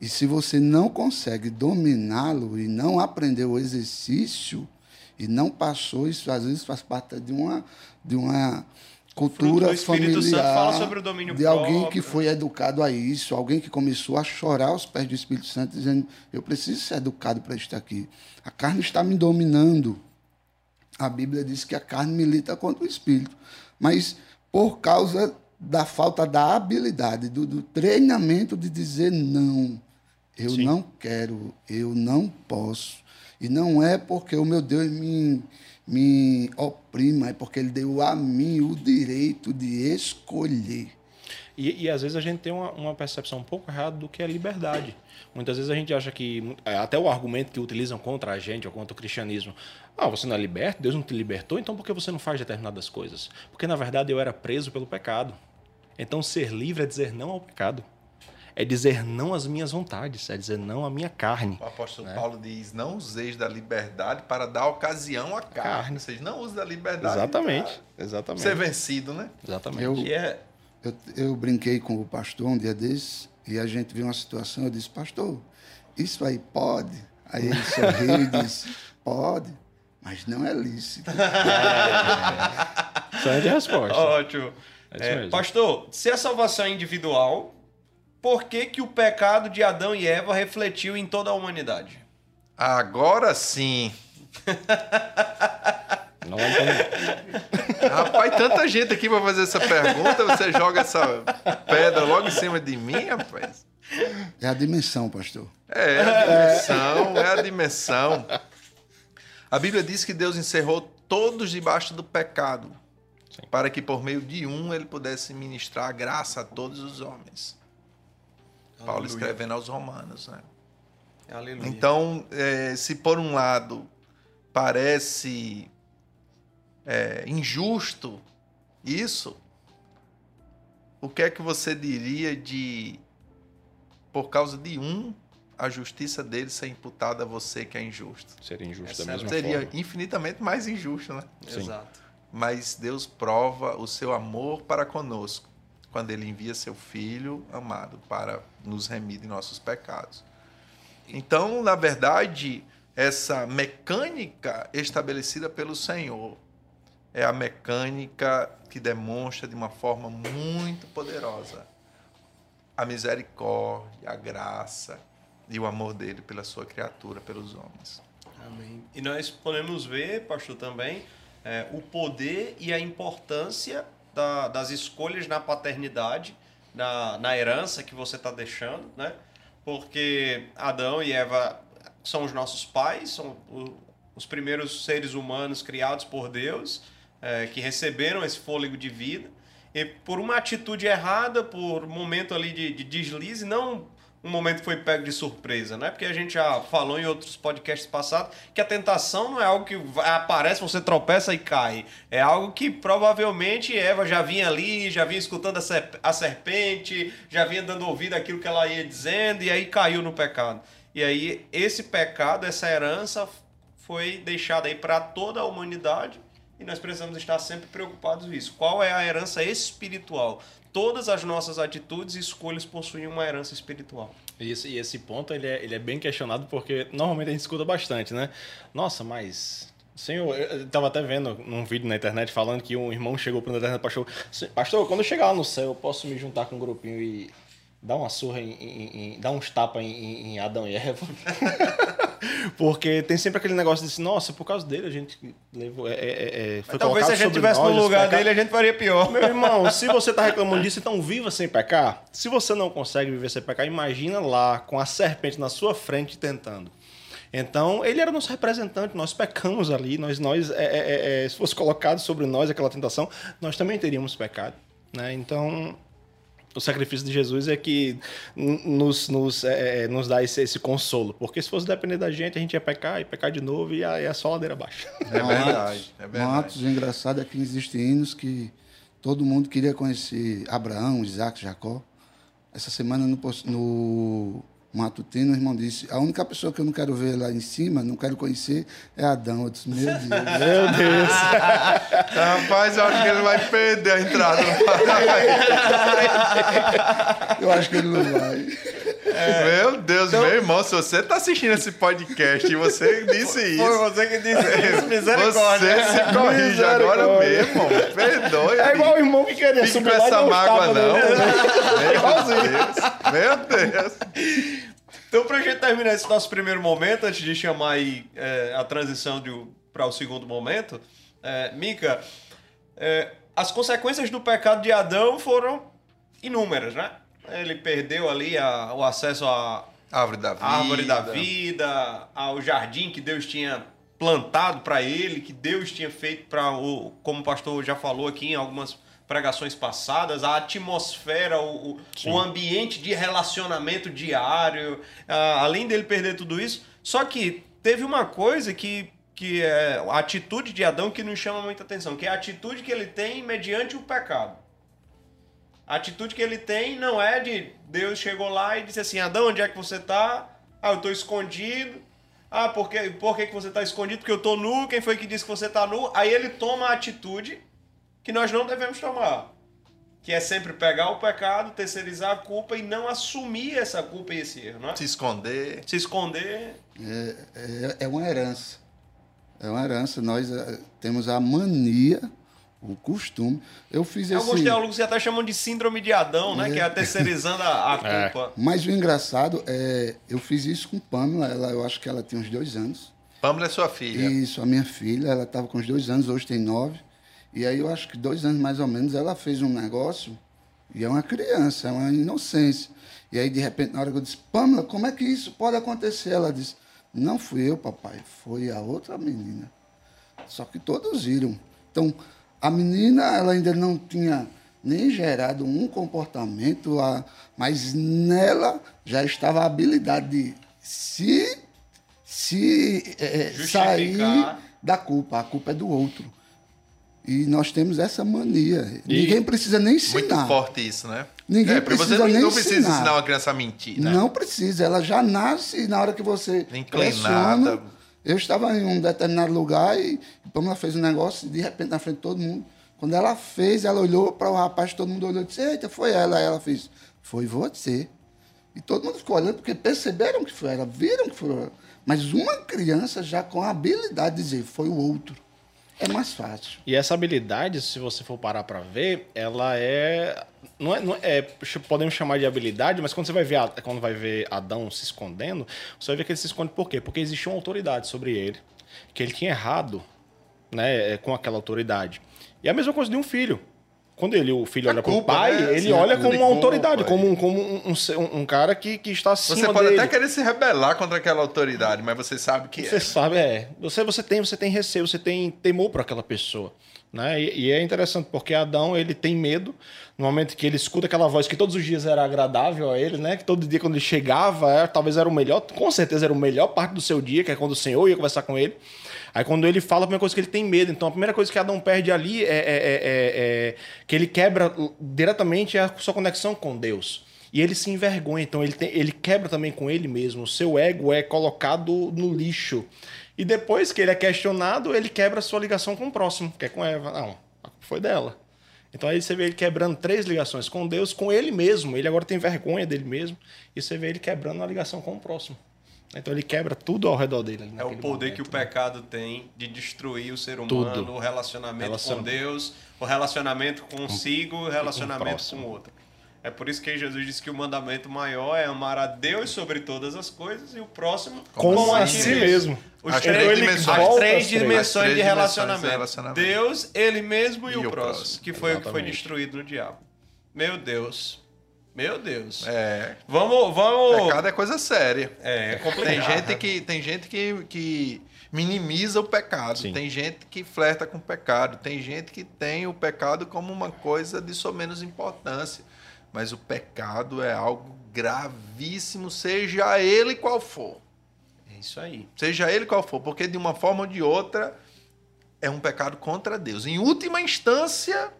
E se você não consegue dominá-lo e não aprendeu o exercício e não passou, isso às vezes faz parte de uma, de uma cultura do Espírito Santo familiar fala sobre o domínio de alguém próprio. que foi educado a isso, alguém que começou a chorar aos pés do Espírito Santo, dizendo: Eu preciso ser educado para estar aqui. A carne está me dominando. A Bíblia diz que a carne milita contra o espírito. Mas por causa da falta da habilidade, do, do treinamento de dizer não, eu Sim. não quero, eu não posso. E não é porque o meu Deus me, me oprima, é porque Ele deu a mim o direito de escolher. E, e às vezes a gente tem uma, uma percepção um pouco errada do que é liberdade. Muitas vezes a gente acha que, é, até o argumento que utilizam contra a gente ou contra o cristianismo, ah, você não é liberto, Deus não te libertou, então por que você não faz determinadas coisas? Porque na verdade eu era preso pelo pecado. Então ser livre é dizer não ao pecado. É dizer não às minhas vontades, é dizer não à minha carne. O apóstolo Né? Paulo diz: Não useis da liberdade para dar ocasião à carne. Carne. Ou seja, não use da liberdade Exatamente, para exatamente. ser vencido, né? Exatamente. Eu, Que é, eu, eu brinquei com o pastor um dia desses e a gente viu uma situação. Eu disse, pastor, isso aí pode? Aí ele sorriu e disse, pode, mas não é lícito. Só é de resposta. ótimo. É É, pastor, se a salvação é individual, por que, que o pecado de Adão e Eva refletiu em toda a humanidade? Agora sim. Não é Rapaz, tanta gente aqui para fazer essa pergunta, você joga essa pedra logo em cima de mim, rapaz. É a dimensão, pastor. É a dimensão, é a dimensão. A Bíblia diz que Deus encerrou todos debaixo do pecado, para que por meio de um ele pudesse ministrar a graça a todos os homens. Paulo Aleluia. escrevendo aos Romanos, né? Aleluia. Então, é, se por um lado parece é, injusto isso, o que é que você diria de, por causa de um, a justiça dele ser imputada a você que é injusto? Seria injusto Essa da mesma Seria forma. infinitamente mais injusto, né? Sim. Exato. Mas Deus prova o seu amor para conosco quando ele envia seu filho amado para nos remir de nossos pecados. Então, na verdade, essa mecânica estabelecida pelo Senhor é a mecânica que demonstra de uma forma muito poderosa a misericórdia, a graça e o amor dele pela sua criatura, pelos homens. Amém. E nós podemos ver, pastor, também é, o poder e a importância da, das escolhas na paternidade, na, na herança que você está deixando, né? Porque Adão e Eva são os nossos pais, são os primeiros seres humanos criados por Deus, é, que receberam esse fôlego de vida. E por uma atitude errada, por um momento ali de, de deslize, não um momento que foi pego de surpresa, né? Porque a gente já falou em outros podcasts passados que a tentação não é algo que aparece, você tropeça e cai. É algo que provavelmente Eva já vinha ali, já vinha escutando a serpente, já vinha dando ouvido àquilo que ela ia dizendo e aí caiu no pecado. E aí esse pecado, essa herança foi deixada aí para toda a humanidade e nós precisamos estar sempre preocupados com isso. Qual é a herança espiritual? Todas as nossas atitudes e escolhas possuem uma herança espiritual. Esse, e esse ponto ele é, ele é bem questionado porque normalmente a gente escuta bastante, né? Nossa, mas Senhor, eu estava até vendo num vídeo na internet falando que um irmão chegou para o internet pastor, pastor, quando eu chegar lá no céu, eu posso me juntar com um grupinho e dar uma surra em, em, em dar uns tapas em, em, Adão e Eva. Porque tem sempre aquele negócio de assim, nossa, por causa dele a gente levou. É, é, é foi talvez se a gente estivesse no lugar dele, a gente faria pior. Meu irmão, se você está reclamando disso, então viva sem pecar. Se você não consegue viver sem pecar, imagina lá com a serpente na sua frente tentando. Então, ele era nosso representante, nós pecamos ali, nós, nós é, é, é, é se fosse colocado sobre nós aquela tentação, nós também teríamos pecado. Né? Então, o sacrifício de Jesus é que nos, nos, é, é, nos dá esse, esse, consolo. Porque se fosse depender da gente, a gente ia pecar e pecar de novo e aí é só ladeira abaixo. É verdade, é verdade. Um ato engraçado é que existem hinos que todo mundo queria conhecer Abraão, Isaac, Jacó. Essa semana no, no matutino, o irmão disse: a única pessoa que eu não quero ver lá em cima, não quero conhecer, é Adão. Eu disse: meu Deus. meu Deus. Rapaz, eu acho que ele vai perder a entrada Eu acho que ele não vai. É. Meu Deus, então, meu irmão, se você está assistindo esse podcast e você disse isso. Foi você que disse isso, misericórdia. Você se corrige agora mesmo, perdoe. É igual o irmão que queria subir lá essa mágoa, não. Meu Deus, meu Deus. Então, para a gente terminar esse nosso primeiro momento, antes de chamar aí é, a transição para o segundo momento, é, Mica, é, as consequências do pecado de Adão foram inúmeras, né? Ele perdeu ali a, o acesso à árvore da vida, árvore da vida ao jardim que Deus tinha plantado para ele, que Deus tinha feito para o, como o pastor já falou aqui em algumas pregações passadas, a atmosfera, o, o ambiente de relacionamento diário, além dele perder tudo isso. Só que teve uma coisa que, que é a atitude de Adão que nos chama muita atenção, que é a atitude que ele tem mediante o pecado. A atitude que ele tem não é de Deus chegou lá e disse assim: Adão, onde é que você está? Ah, eu estou escondido. Ah, por que, por que, que você está escondido? Porque eu estou nu. Quem foi que disse que você está nu? Aí ele toma a atitude que nós não devemos tomar. Que é sempre pegar o pecado, terceirizar a culpa e não assumir essa culpa e esse erro, não é? Se esconder. Se esconder. É, é, é uma herança. É uma herança. Nós é, temos a mania, o costume. Eu fiz esse... Alguns teólogos até chamam de síndrome de Adão, né? É. Que é a terceirizando a, a é. culpa. Mas o engraçado é... Eu fiz isso com Pamela. Ela, eu acho que ela tinha uns dois anos. Pamela é sua filha? Isso, a minha filha. Ela estava com uns dois anos, hoje tem nove. E aí eu acho que dois anos mais ou menos ela fez um negócio, e é uma criança, é uma inocência. E aí, de repente, na hora que eu disse, Pamela, como é que isso pode acontecer? Ela disse, não fui eu, papai, foi a outra menina. Só que todos viram. Então, a menina, ela ainda não tinha nem gerado um comportamento, mas nela já estava a habilidade de se, se é, sair da culpa. A culpa é do outro. E nós temos essa mania. E Ninguém precisa nem ensinar. Muito forte isso, né? Ninguém é, precisa você não, nem não precisa ensinar. ensinar uma criança a mentir, né? Não precisa. Ela já nasce na hora que você Inclinada. Pressiona. Eu estava em um determinado lugar e Pamela fez um negócio e de repente na frente de todo mundo. Quando ela fez, ela olhou para o rapaz, todo mundo olhou e disse, eita, foi ela. Aí ela fez, foi você. E todo mundo ficou olhando porque perceberam que foi ela, viram que foi ela. Mas uma criança já com a habilidade de dizer, foi o outro. É mais fácil. E essa habilidade, se você for parar para ver, ela é não é, não é, podemos chamar de habilidade, mas quando você vai ver quando vai ver Adão se escondendo, você vai ver que ele se esconde por quê? Porque existia uma autoridade sobre ele, que ele tinha errado, né, com aquela autoridade. E é a mesma coisa de um filho. Quando ele, o filho é olha para o pai, né? ele Sim, olha como uma autoridade, como, um, como um, um, um, cara que, que está acima Você pode dele. até querer se rebelar contra aquela autoridade, mas você sabe que você é. sabe, é. Você, você, tem, você tem receio, você tem temor para aquela pessoa. Né? E, e, é interessante porque Adão ele tem medo no momento que ele escuta aquela voz que todos os dias era agradável a ele, né? Que todo dia quando ele chegava, é, talvez era o melhor, com certeza era o melhor parte do seu dia, que é quando o Senhor ia conversar com ele. Aí quando ele fala, a primeira coisa que ele tem medo. Então a primeira coisa que Adão perde ali é, é, é, é que ele quebra diretamente a sua conexão com Deus. E ele se envergonha, então ele, tem, ele quebra também com ele mesmo. O seu ego é colocado no lixo. E depois que ele é questionado, ele quebra a sua ligação com o próximo, que é com Eva. Não, foi dela. Então aí você vê ele quebrando três ligações com Deus, com ele mesmo. Ele agora tem vergonha dele mesmo. E você vê ele quebrando a ligação com o próximo. Então ele quebra tudo ao redor dele. É o poder momento, que o né? pecado tem de destruir o ser humano, tudo. o relacionamento, relacionamento, com Deus, o relacionamento consigo, o relacionamento com o outro. É por isso que Jesus disse que o mandamento maior é amar a Deus sobre todas as coisas e o próximo como, como a si mesmo. Os as, três dimensões, as três dimensões três de relacionamento. relacionamento. Deus, ele mesmo e, e o, próximo, próximo, que foi Exatamente. o que foi destruído no diabo. Meu Deus. Meu Deus. É. Vamos, vamos. Pecado é coisa séria. É, é complicado. Tem gente que, tem gente que, que minimiza o pecado. Sim. Tem gente que flerta com o pecado. Tem gente que tem o pecado como uma coisa de só menos importância. Mas o pecado é algo gravíssimo, seja ele qual for. É isso aí. Seja ele qual for, porque de uma forma ou de outra é um pecado contra Deus. Em última instância,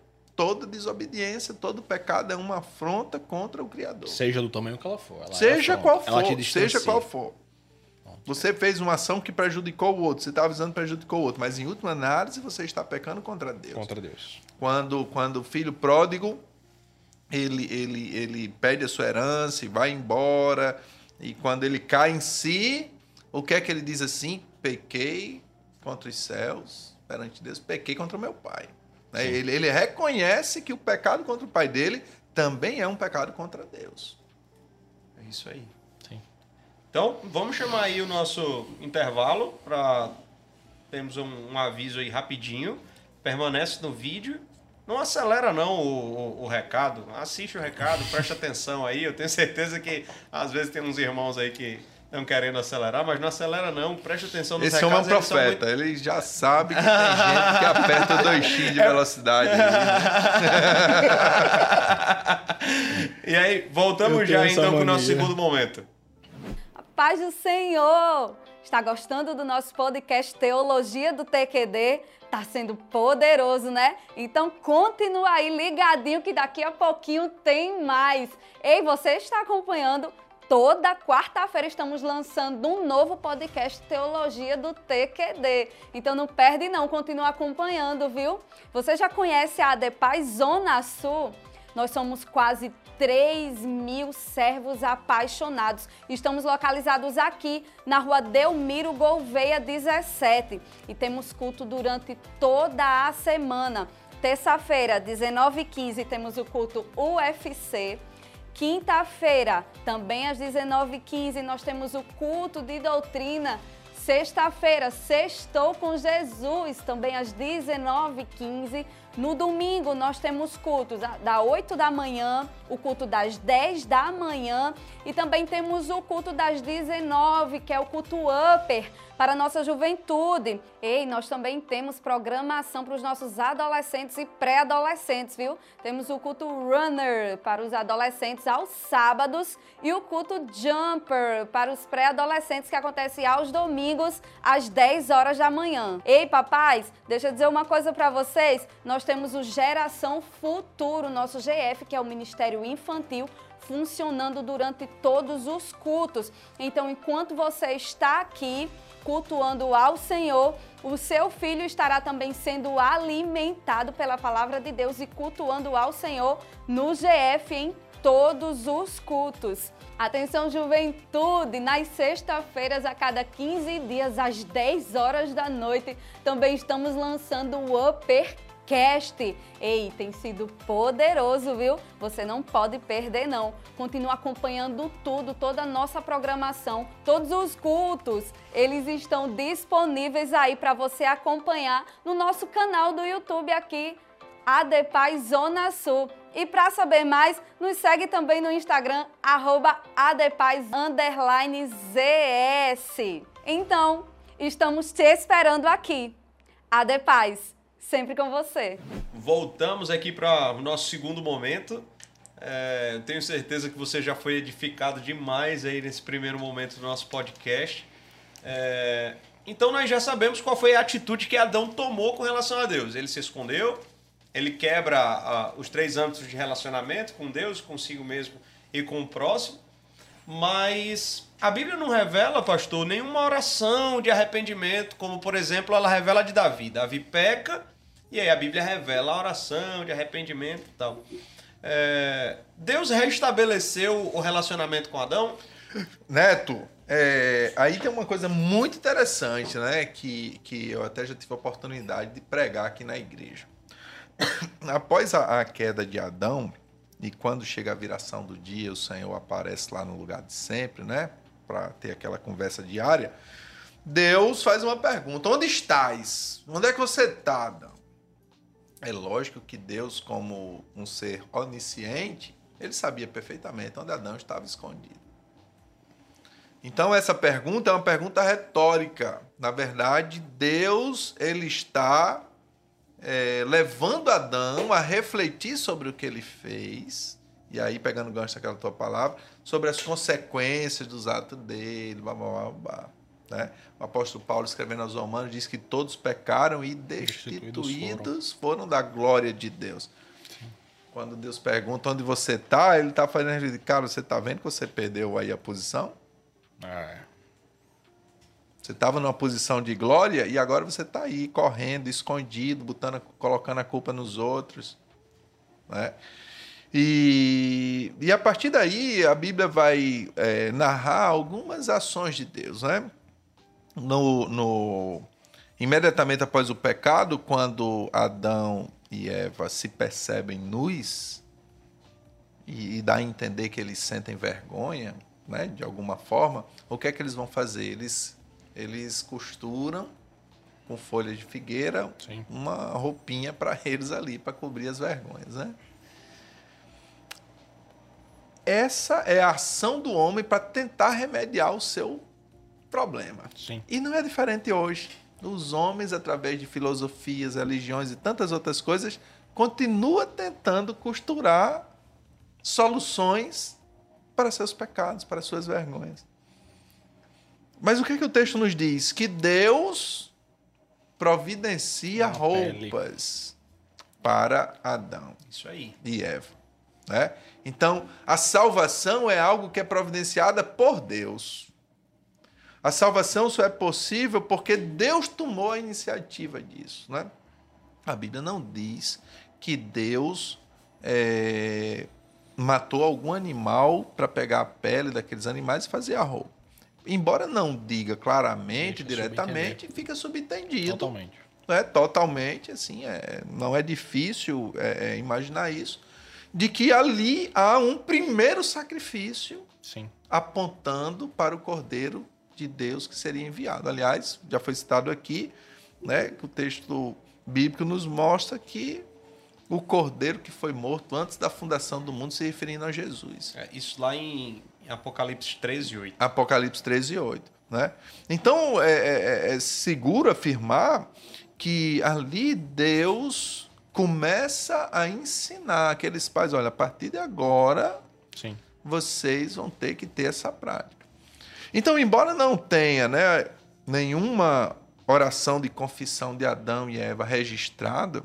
toda desobediência, todo pecado é uma afronta contra o Criador. Seja do tamanho que ela for. Ela seja qual for. seja qual for. Você fez uma ação que prejudicou o outro, você está avisando que prejudicou o outro, mas em última análise você está pecando contra Deus. Contra Deus. Quando, quando o filho pródigo ele, ele, ele pede a sua herança e vai embora, e quando ele cai em si, o que é que ele diz assim? Pequei contra os céus perante Deus, pequei contra o meu pai. Né? Ele, ele reconhece que o pecado contra o pai dele também é um pecado contra Deus. É isso aí. Sim. Então, vamos chamar aí o nosso intervalo para temos um, um, aviso aí rapidinho. Permanece no vídeo. Não acelera não o, o, o, recado. Assiste o recado, preste atenção aí. Eu tenho certeza que às vezes tem uns irmãos aí que não querendo acelerar, mas não acelera não, preste atenção nos Esse. Esse é um profeta, muito... ele já sabe que tem gente que aperta 2x de é. velocidade. e aí, voltamos já então com o nosso segundo momento. A paz do Senhor! Está gostando do nosso podcast Teologia do TQD? Tá sendo poderoso, né? Então continua aí ligadinho que daqui a pouquinho tem mais. Ei, você está acompanhando toda quarta-feira estamos lançando um novo podcast Teologia do TQD. Então não perde não, continua acompanhando, viu? Você já conhece a ADEPAI Zona Sul? Nós somos quase 3 mil servos apaixonados. Estamos localizados aqui na rua Delmiro Gouveia 17 e temos culto durante toda a semana. Terça-feira, 19h15, temos o culto UFC. Quinta-feira, também às 19h15, nós temos o culto de doutrina. Sexta-feira, Sextou com Jesus, também às 19h15. No domingo, nós temos cultos da 8 da manhã, o culto das 10 da manhã e também temos o culto das 19, que é o culto Upper para a nossa juventude. Ei, nós também temos programação para os nossos adolescentes e pré-adolescentes, viu? Temos o culto Runner para os adolescentes aos sábados e o culto Jumper para os pré-adolescentes que acontece aos domingos às 10 horas da manhã. Ei, papais, deixa eu dizer uma coisa para vocês. Nós nós temos o Geração Futuro, nosso GF, que é o Ministério Infantil, funcionando durante todos os cultos. Então, enquanto você está aqui cultuando ao Senhor, o seu filho estará também sendo alimentado pela palavra de Deus e cultuando ao Senhor no GF em todos os cultos. Atenção, juventude! Nas sexta-feiras, a cada 15 dias, às 10 horas da noite, também estamos lançando o Uppercast. Ei, tem sido poderoso, viu? Você não pode perder, não. Continua acompanhando tudo, toda a nossa programação, todos os cultos. Eles estão disponíveis aí para você acompanhar no nosso canal do YouTube aqui, Adepaz Zona Sul. E para saber mais, nos segue também no Instagram, adepaz_zs. Então, estamos te esperando aqui. Adepaz, sempre com você. Voltamos aqui para o nosso segundo momento. É, tenho certeza que você já foi edificado demais aí nesse primeiro momento do nosso podcast. É, então nós já sabemos qual foi a atitude que Adão tomou com relação a Deus. Ele se escondeu, ele quebra uh, os três âmbitos de relacionamento com Deus, consigo mesmo e com o próximo. Mas a Bíblia não revela, pastor, nenhuma oração de arrependimento, como por exemplo ela revela de Davi. Davi peca e aí a Bíblia revela a oração de arrependimento e tal. É, Deus restabeleceu o relacionamento com Adão? Neto, é, aí tem uma coisa muito interessante, né? Que, que eu até já tive a oportunidade de pregar aqui na igreja. Após a, a, queda de Adão, e quando chega a viração do dia, o Senhor aparece lá no lugar de sempre, né? Para ter aquela conversa diária. Deus faz uma pergunta: Onde estás? Onde é que você está, Adão? É lógico que Deus, como um ser onisciente, ele sabia perfeitamente onde Adão estava escondido. Então essa pergunta é uma pergunta retórica. Na verdade, Deus ele está é, levando Adão a refletir sobre o que ele fez, e aí pegando o gancho daquela tua palavra, sobre as consequências dos atos dele, blá, blá, blá, blá né? O apóstolo Paulo, escrevendo aos Romanos, diz que todos pecaram e destituídos foram. foram da glória de Deus. Sim. Quando Deus pergunta onde você está, ele está fazendo, cara, você está vendo que você perdeu aí a posição? É. Você estava numa posição de glória e agora você está aí correndo, escondido, botando, colocando a culpa nos outros. Né? E, e a partir daí a Bíblia vai é, narrar algumas ações de Deus. Né? No, no, imediatamente após o pecado, quando Adão e Eva se percebem nus e, e dá a entender que eles sentem vergonha, né, de alguma forma, o que é que eles vão fazer? Eles eles costuram com folhas de figueira Sim. uma roupinha para eles ali, para cobrir as vergonhas, né? Essa é a ação do homem para tentar remediar o seu problema. Sim. E não é diferente hoje. Os homens, através de filosofias, religiões e tantas outras coisas, continuam tentando costurar soluções para seus pecados, para suas vergonhas. Mas o que, é que o texto nos diz? Que Deus providencia Uma roupas pele. para Adão. Isso aí. E Eva. Né? Então, a salvação é algo que é providenciada por Deus. A salvação só é possível porque Deus tomou a iniciativa disso. Né? A Bíblia não diz que Deus é, matou algum animal para pegar a pele daqueles animais e fazer a roupa embora não diga claramente, diretamente, fica subentendido. Totalmente. É, totalmente, assim, é, não é difícil é, é, imaginar isso, de que ali há um primeiro sacrifício Sim. apontando para o Cordeiro de Deus que seria enviado. Aliás, já foi citado aqui, né, que o texto bíblico nos mostra que o cordeiro que foi morto antes da fundação do mundo, se referindo a Jesus. É, isso lá em Apocalipse 13, 8. Apocalipse 13, 8. Né? Então, é, é, é, é seguro afirmar que ali Deus começa a ensinar aqueles pais: olha, a partir de agora, Sim. vocês vão ter que ter essa prática. Então, embora não tenha né, nenhuma oração de confissão de Adão e Eva registrada,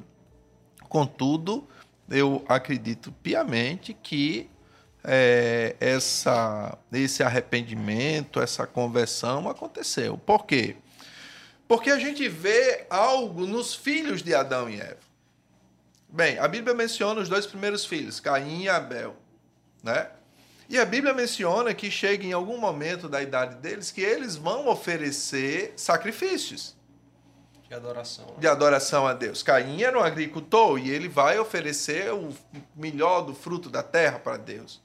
contudo, eu acredito piamente que é, essa, esse arrependimento, essa conversão aconteceu. Por quê? Porque a gente vê algo nos filhos de Adão e Eva. Bem, a Bíblia menciona os dois primeiros filhos, Caim e Abel. né? E a Bíblia menciona que chega em algum momento da idade deles que eles vão oferecer sacrifícios De adoração. né? de adoração a Deus. Caim era um agricultor e ele vai oferecer o melhor do fruto da terra para Deus.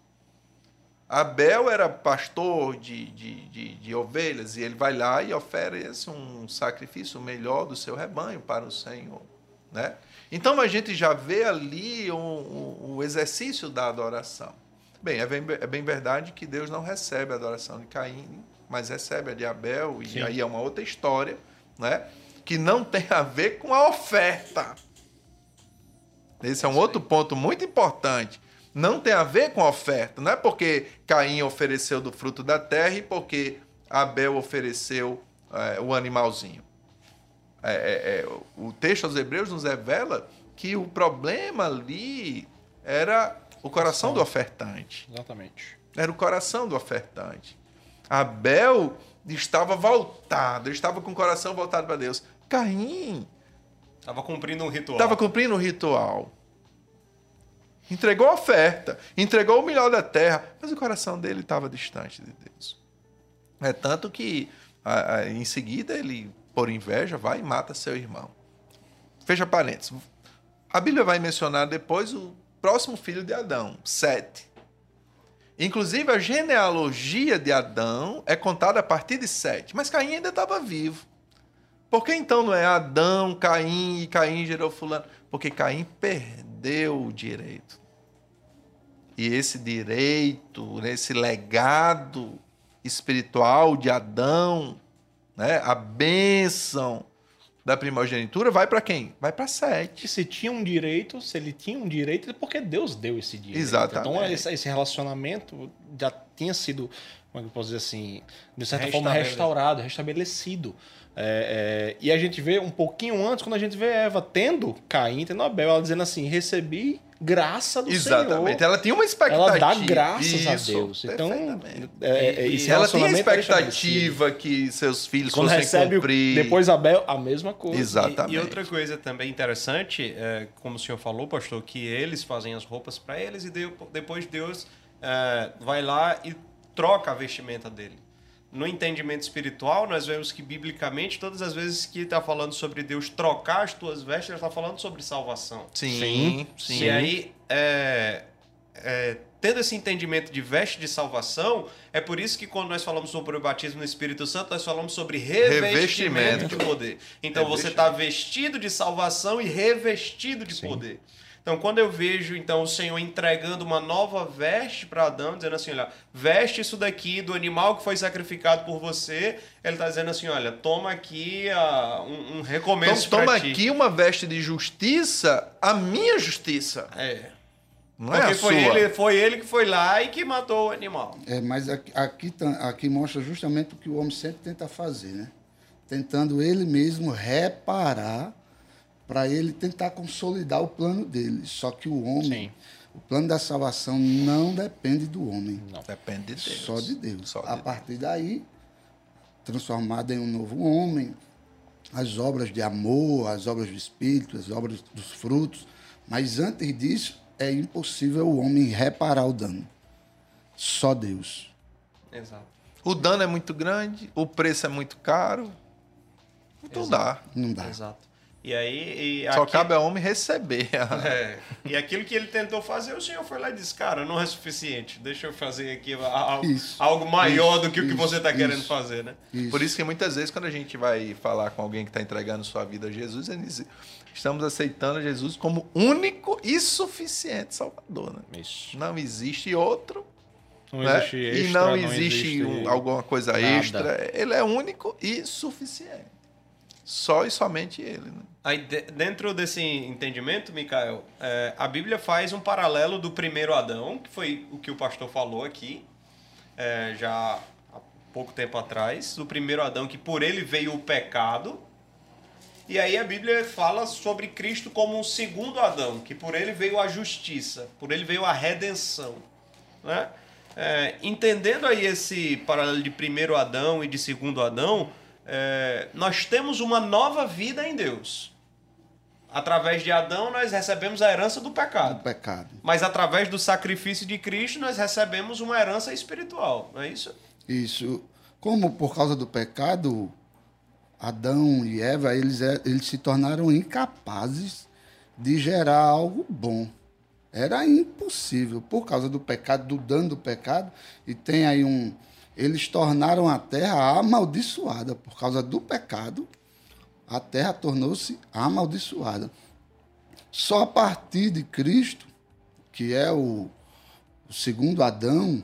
Abel era pastor de, de, de, de ovelhas e ele vai lá e oferece um sacrifício melhor do seu rebanho para o Senhor. Né? Então a gente já vê ali o, o, o exercício da adoração. Bem, é bem, é bem verdade que Deus não recebe a adoração de Caim, mas recebe a de Abel, e Sim. aí é uma outra história, né? que não tem a ver com a oferta. Esse é um outro ponto muito importante. Não tem a ver com a oferta. Não é porque Caim ofereceu do fruto da terra e porque Abel ofereceu é, o animalzinho. É, é, é, o texto aos Hebreus nos revela que o problema ali era o coração do ofertante. Exatamente. Era o coração do ofertante. Abel estava voltado, estava com o coração voltado para Deus. Caim Tava cumprindo um ritual. estava cumprindo o ritual. Entregou a oferta, entregou o melhor da terra, mas o coração dele estava distante de Deus. É tanto que, a- a- em seguida, ele, por inveja, vai e mata seu irmão. Fecha parênteses. A Bíblia vai mencionar depois o próximo filho de Adão, Sete. Inclusive, a genealogia de Adão é contada a partir de Sete, mas Caim ainda estava vivo. Por que então não é Adão, Caim e Caim gerou fulano? Porque Caim perdeu o direito. E esse direito, esse legado espiritual de Adão, né, a bênção da primogenitura vai para quem? Vai para E Sete. se tinha um direito, se ele tinha um direito, é porque Deus deu esse direito. Exatamente. Então esse, esse relacionamento já tinha sido, como é que eu posso dizer assim, de certa forma restaurado, restabelecido. É, é, e a gente vê um pouquinho antes, quando a gente vê Eva tendo Caim, tendo Abel, ela dizendo assim, recebi graça do Exatamente. Senhor. Ela tinha uma expectativa. Ela dá graças a Isso, Deus. Então, é, é, E- esse ela tinha a é expectativa que seus filhos Quando fossem recebe cumprir. depois Abel, a mesma coisa. Exatamente. E, e outra coisa também interessante, é, como o senhor falou, pastor, que eles fazem as roupas para eles e depois Deus é, vai lá e troca a vestimenta dele. No entendimento espiritual, nós vemos que biblicamente, todas as vezes que está falando sobre Deus trocar as tuas vestes, ele está falando sobre salvação. Sim, Sim, sim. E aí, é, é, tendo esse entendimento de veste de salvação, é por isso que quando nós falamos sobre o batismo no Espírito Santo, nós falamos sobre revestimento, Revestimento. de poder. Então você está vestido de salvação e revestido de Sim. poder. Então, quando eu vejo então o Senhor entregando uma nova veste para Adão, dizendo assim, olha, veste isso daqui do animal que foi sacrificado por você, ele está dizendo assim, olha, toma aqui ah, um, um recomeço Então, toma para ti. aqui uma veste de justiça, a minha justiça. É. Não é Porque a foi sua. ele, foi ele que foi lá e que matou o animal. É, mas aqui, aqui, tá- aqui mostra justamente o que o homem sempre tenta fazer, né? Tentando ele mesmo reparar para ele tentar consolidar o plano dele. Só que o homem, Sim. o plano da salvação não depende do homem, Não. Depende de Deus. só de Deus. Só de a Deus. partir daí, transformado em um novo homem, as obras de amor, as obras do Espírito, as obras dos frutos. Mas antes disso, é impossível o homem reparar o dano. Só Deus. Exato. O dano é muito grande, o preço é muito caro. Não Exato. dá. Não dá. Exato. E aí. E Só aqui- cabe ao homem receber. É, e aquilo que ele tentou fazer, o senhor foi lá e disse, cara, não é suficiente. Deixa eu fazer aqui a- algo, Isso. algo maior Isso, do que o que isso, você está querendo isso. fazer, né? Isso. Por isso que muitas vezes, quando a gente vai falar com alguém que está entregando sua vida a Jesus, ele diz, estamos aceitando Jesus como único e suficiente Salvador. Né? Isso. Não existe outro. Não né? existe extra, e não, existe, existe um- alguma coisa nada. extra. Ele é único e suficiente. Só e somente ele. Né? Aí, de- dentro desse entendimento, Mikael, é, a Bíblia faz um paralelo do primeiro Adão, que foi o que o pastor falou aqui, é, já há pouco tempo atrás, do primeiro Adão, que por ele veio o pecado. E aí a Bíblia fala sobre Cristo como um segundo Adão, que por ele veio a justiça, por ele veio a redenção. Né? É, entendendo aí esse paralelo de primeiro Adão e de segundo Adão, é, nós temos uma nova vida em Deus. através de Adão nós recebemos a herança do do pecado. pecado. Mas através do sacrifício de Cristo nós recebemos uma herança espiritual, não é isso? Isso. Como por causa do pecado, Adão e Eva, eles, é- eles se tornaram incapazes de gerar algo bom. Era impossível, por causa do pecado, do dano do pecado. E tem aí um. Eles tornaram a terra amaldiçoada. Por causa do pecado, a terra tornou-se amaldiçoada. Só a partir de Cristo, que é o, o segundo Adão,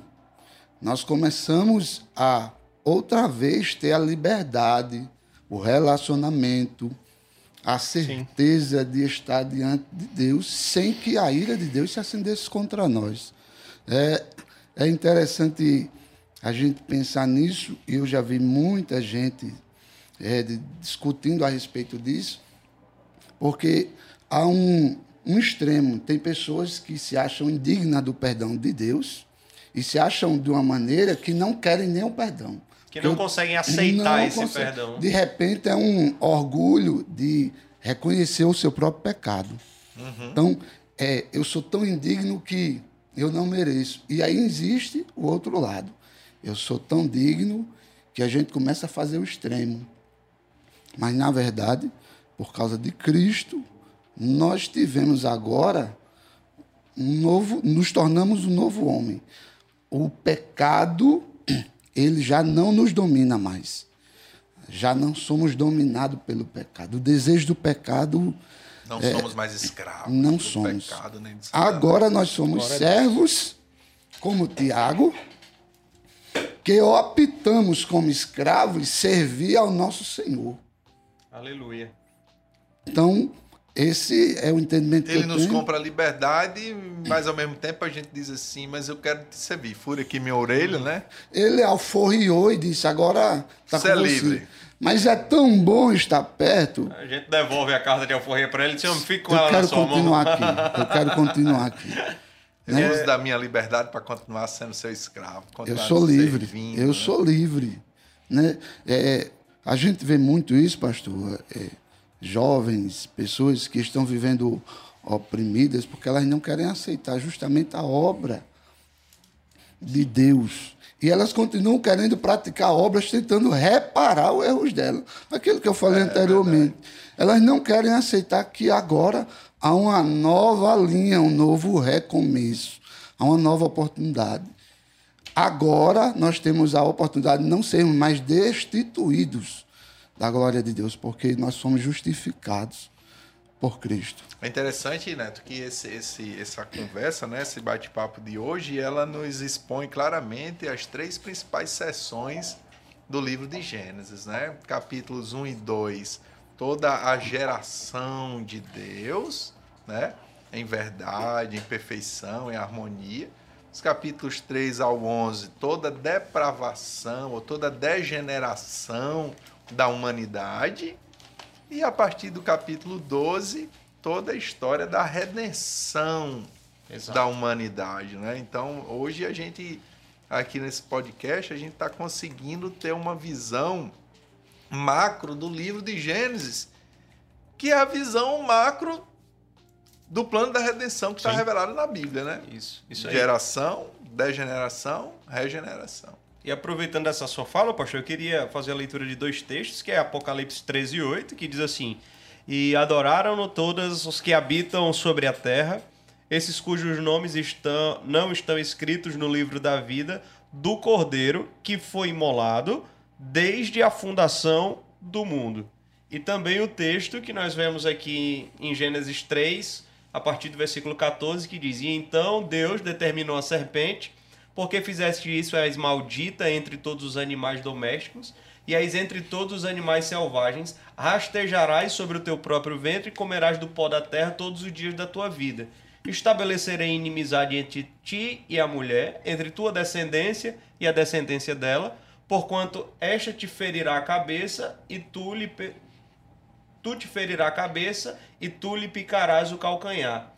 nós começamos a outra vez ter a liberdade, o relacionamento, a certeza de estar diante de Deus sem que a ira de Deus se acendesse contra nós. É, é interessante a gente pensar nisso, e eu já vi muita gente é, de- discutindo a respeito disso, porque há um, um extremo. Tem pessoas que se acham indignas do perdão de Deus e se acham de uma maneira que não querem nem o perdão. Que não Eu- conseguem aceitar não esse consegue. perdão. De repente é um orgulho de reconhecer o seu próprio pecado. Então, é, eu sou tão indigno que eu não mereço. E aí existe o outro lado. Eu sou tão digno que a gente começa a fazer o extremo. Mas, na verdade, por causa de Cristo, nós tivemos agora um novo, nos tornamos um novo homem. O pecado, ele já não nos domina mais. Já não somos dominados pelo pecado. O desejo do pecado, Não somos mais escravos não do somos. pecado nem de Satanás. agora nós somos servos, como Tiago, que optamos como escravos servir ao nosso Senhor. Aleluia. Então, esse é o entendimento que Ele eu nos tenho. compra a liberdade, mas ao mesmo tempo a gente diz assim, mas eu quero te servir. Fura aqui minha orelha, né? Ele alforriou e disse: agora está Você com é você. livre. Mas é tão bom estar perto. A gente devolve a carta de alforria para ele e diz, fica com Eu ela na quero sua continuar mão. aqui. Eu quero continuar aqui. Eu uso da minha liberdade para continuar sendo seu escravo. Eu sou livre. servindo, Eu né? sou livre. Né? É, a gente vê muito isso, pastor. é, jovens, pessoas que estão vivendo oprimidas porque elas não querem aceitar justamente a obra de Deus. E elas continuam querendo praticar obras tentando reparar os erros dela. Aquilo que eu falei anteriormente. Elas não querem aceitar que agora há uma nova linha, um novo recomeço, há uma nova oportunidade. Agora nós temos a oportunidade de não sermos mais destituídos da glória de Deus, porque nós somos justificados por Cristo. É interessante, Neto, que esse, esse, essa conversa, né, esse bate-papo de hoje, ela nos expõe claramente as três principais seções do livro de Gênesis, né? Capítulos 1 e 2, toda a geração de Deus, né? Em verdade, em perfeição, em harmonia. Os capítulos 3 ao 11, toda depravação ou toda degeneração da humanidade. E a partir do capítulo 12, toda a história da redenção Exato. da humanidade, né? Então, hoje a gente aqui nesse podcast, a gente está conseguindo ter uma visão macro do livro de Gênesis, que é a visão macro do plano da redenção que está revelado na Bíblia, né? Isso, isso aí. Geração, degeneração, regeneração. E aproveitando essa sua fala, pastor, eu queria fazer a leitura de dois textos, que é Apocalipse 13, 8, que diz assim: E adoraram-no todos os que habitam sobre a terra, esses cujos nomes estão, não estão escritos no livro da vida do Cordeiro, que foi imolado desde a fundação do mundo. E também o texto que nós vemos aqui em Gênesis 3, a partir do versículo 14, que diz: E então Deus determinou a serpente porque fizeste isso, és maldita entre todos os animais domésticos, e és entre todos os animais selvagens, rastejarás sobre o teu próprio ventre e comerás do pó da terra todos os dias da tua vida. Estabelecerei inimizade entre ti e a mulher, entre tua descendência e a descendência dela, porquanto esta te ferirá a cabeça e tu lhe pe- tu te ferirá a cabeça e tu lhe picarás o calcanhar.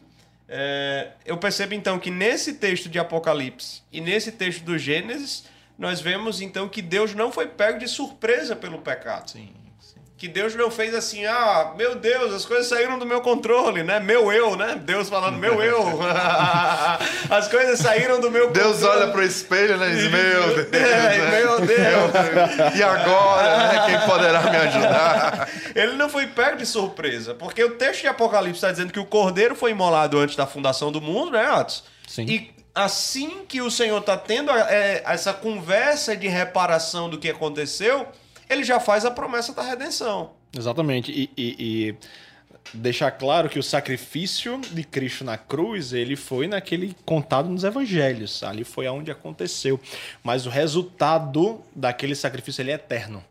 É, eu percebo então que nesse texto de Apocalipse e nesse texto do Gênesis, nós vemos então que Deus não foi pego de surpresa pelo pecado. Sim. Que Deus não fez assim, ah, meu Deus, as coisas saíram do meu controle, né? Meu eu, né? Deus falando, meu eu. as coisas saíram do meu Deus controle. olha pro espelho né, e diz, meu Deus. É, né? meu Deus. E agora, né? Quem poderá me ajudar? Ele não foi pego de surpresa, porque o texto de Apocalipse está dizendo que o cordeiro foi imolado antes da fundação do mundo, né, Atos? Sim. E assim que o Senhor está tendo é, essa conversa de reparação do que aconteceu, ele já faz a promessa da redenção. Exatamente. E, e- e deixar claro que o sacrifício de Cristo na cruz, ele foi naquele contado nos evangelhos. Ali foi aonde aconteceu. Mas o resultado daquele sacrifício ele é eterno.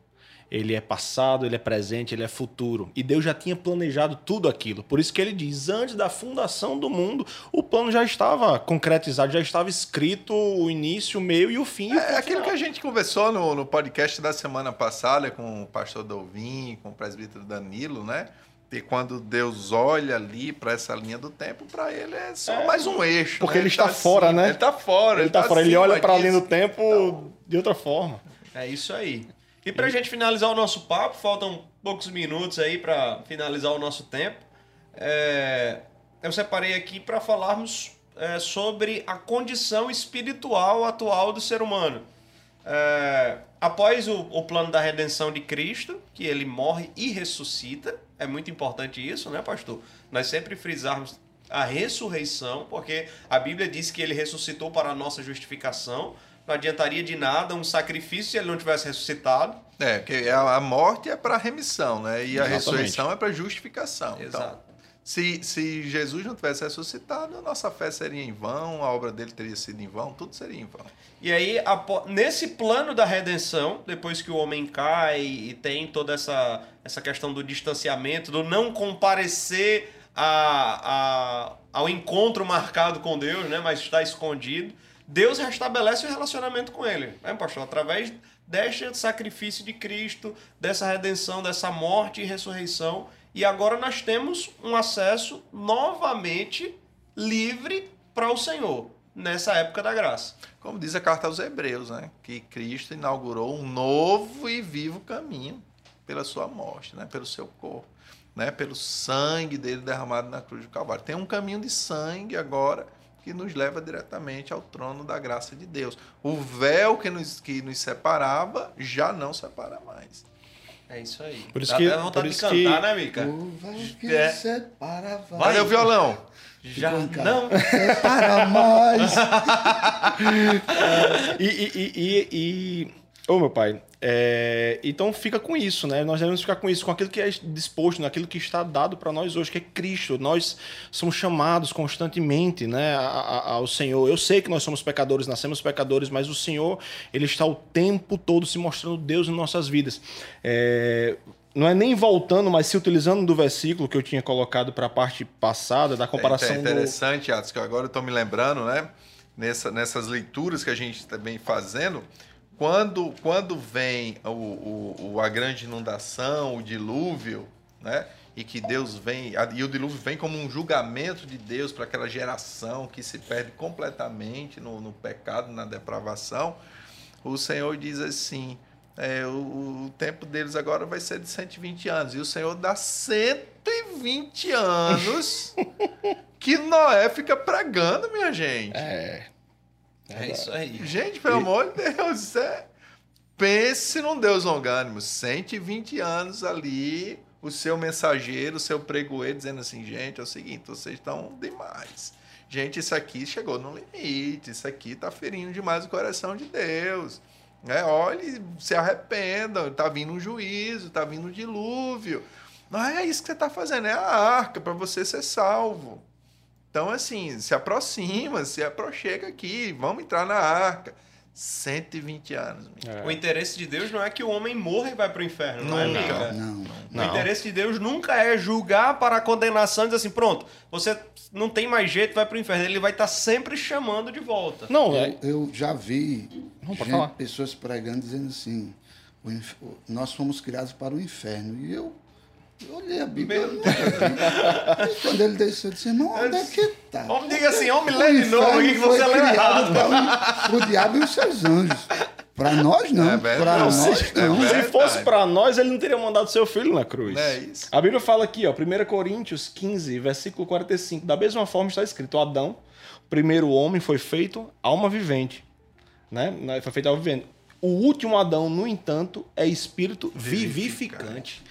Ele é passado, ele é presente, ele é futuro. E Deus já tinha planejado tudo aquilo. Por isso que ele diz: antes da fundação do mundo, o plano já estava concretizado, já estava escrito o início, o meio e o fim. e o É ponto aquilo que a gente conversou no, no podcast da semana passada com o pastor Dolvin, com o presbítero Danilo, né? E quando Deus olha ali para essa linha do tempo, para ele é só mais um eixo. Porque né? ele está tá fora, acima, né? Ele está fora. Ele tá fora, ele olha para a linha do tempo de outra forma. É isso aí. E pra gente finalizar o nosso papo, faltam poucos minutos aí pra finalizar o nosso tempo. É, eu separei aqui para falarmos é, sobre a condição espiritual atual do ser humano. É, após o, o plano da redenção de Cristo, que ele morre e ressuscita, é muito importante isso, né, pastor? Nós sempre frisarmos a ressurreição, porque a Bíblia diz que ele ressuscitou para a nossa justificação. Não adiantaria de nada um sacrifício se ele não tivesse ressuscitado. É, porque a a morte é para remissão, né? E a Exatamente. ressurreição é para justificação. Então, Exato. se, se Jesus não tivesse ressuscitado, a nossa fé seria em vão, a obra dele teria sido em vão, tudo seria em vão. E aí, nesse plano da redenção, depois que o homem cai e tem toda essa, essa questão do distanciamento, do não comparecer a, a- ao encontro marcado com Deus, né, mas está escondido, Deus restabelece o relacionamento com ele, né, pastor? Através deste sacrifício de Cristo, dessa redenção, dessa morte e ressurreição. E agora nós temos um acesso novamente livre para o Senhor, nessa época da graça. Como diz a carta aos Hebreus, né? Que Cristo inaugurou um novo e vivo caminho pela sua morte, né? Pelo seu corpo, né? Pelo sangue dele derramado na cruz do Calvário. Tem um caminho de sangue agora que nos leva diretamente ao trono da graça de Deus. O véu que nos, que nos separava já não separa mais. É isso aí. Por isso Dá que- até vontade por de isso cantar, que- né, Mica? O véu que É. separa vai. O violão? Já não. Separa mais. E, e, e, e- Ô, meu pai, é, então fica com isso, né? Nós devemos ficar com isso, com aquilo que é disposto, naquilo que está dado para nós hoje, que é Cristo. Nós somos chamados constantemente, né, a- a- ao Senhor. Eu sei que nós somos pecadores, nascemos pecadores, mas o Senhor, ele está o tempo todo se mostrando Deus em nossas vidas. É, não é nem voltando, mas se utilizando do versículo que eu tinha colocado para a parte passada, da comparação é do... interessante, Atos, que agora eu estou me lembrando, né? Nessa, nessas leituras que a gente está bem fazendo, quando, quando vem o, o, a grande inundação, o dilúvio, né? E que Deus vem, e o dilúvio vem como um julgamento de Deus para aquela geração que se perde completamente no, no pecado, na depravação. O Senhor diz assim: é, o, o tempo deles agora vai ser de 120 anos. E o Senhor dá 120 anos que Noé fica pregando, minha gente. É, É isso aí. Gente, pelo amor de Deus, isso é... pense num Deus longânimo. 120 anos ali, o seu mensageiro, o seu pregoeiro, dizendo assim, gente, é o seguinte, vocês estão demais. Gente, isso aqui chegou no limite, isso aqui está ferindo demais o coração de Deus. Né? Olhe, se arrependam, está vindo um juízo, está vindo um dilúvio. Não é isso que você está fazendo, é a arca para você ser salvo. Então, assim, se aproxima, se aproxega aqui, vamos entrar na arca. 120 anos. amigo. O interesse de Deus não é que o homem morra e vai para o inferno, não, é, Nunca. amiga? Não. O Não. interesse de Deus nunca é julgar para a condenação e dizer assim, pronto, você não tem mais jeito, vai para o inferno. Ele vai estar sempre chamando de volta. Não, é, Eu, eu já vi Não, gente- pessoas pregando dizendo assim: o inf- nós fomos criados para o inferno. E eu, eu olhei a Bíblia. eu nunca vi. E quando ele desceu, eu disse: irmão, onde é que está? Homem, diga assim, homem, lê de novo aqui que você leu errado. Para o diabo e os seus anjos. Para nós, não. É para Não, nós, se- é não. Se fosse pra nós, ele não teria mandado seu filho na cruz. É isso? A Bíblia fala aqui, ó, 1 Coríntios 15, versículo 45. Da mesma forma está escrito: Adão, primeiro homem, foi feito alma vivente. Né? Foi feito alma vivente. O último Adão, no entanto, é espírito vivificante.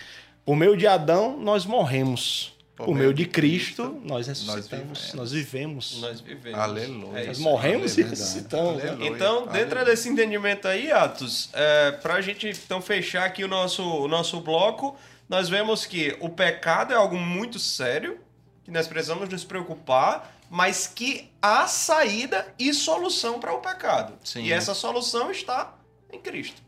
Por meio de Adão, nós morremos. Por, meio de Cristo, nós ressuscitamos. Nós vivemos. Nós vivemos. Aleluia. É Nós morremos e Aleluia. ressuscitamos. né? Aleluia. Então, dentro Aleluia. desse entendimento aí, Atos, é, para a gente então fechar aqui o nosso, o nosso bloco, nós vemos que o pecado é algo muito sério, que nós precisamos nos preocupar, mas que há saída e solução para o pecado. Sim. E essa solução está em Cristo.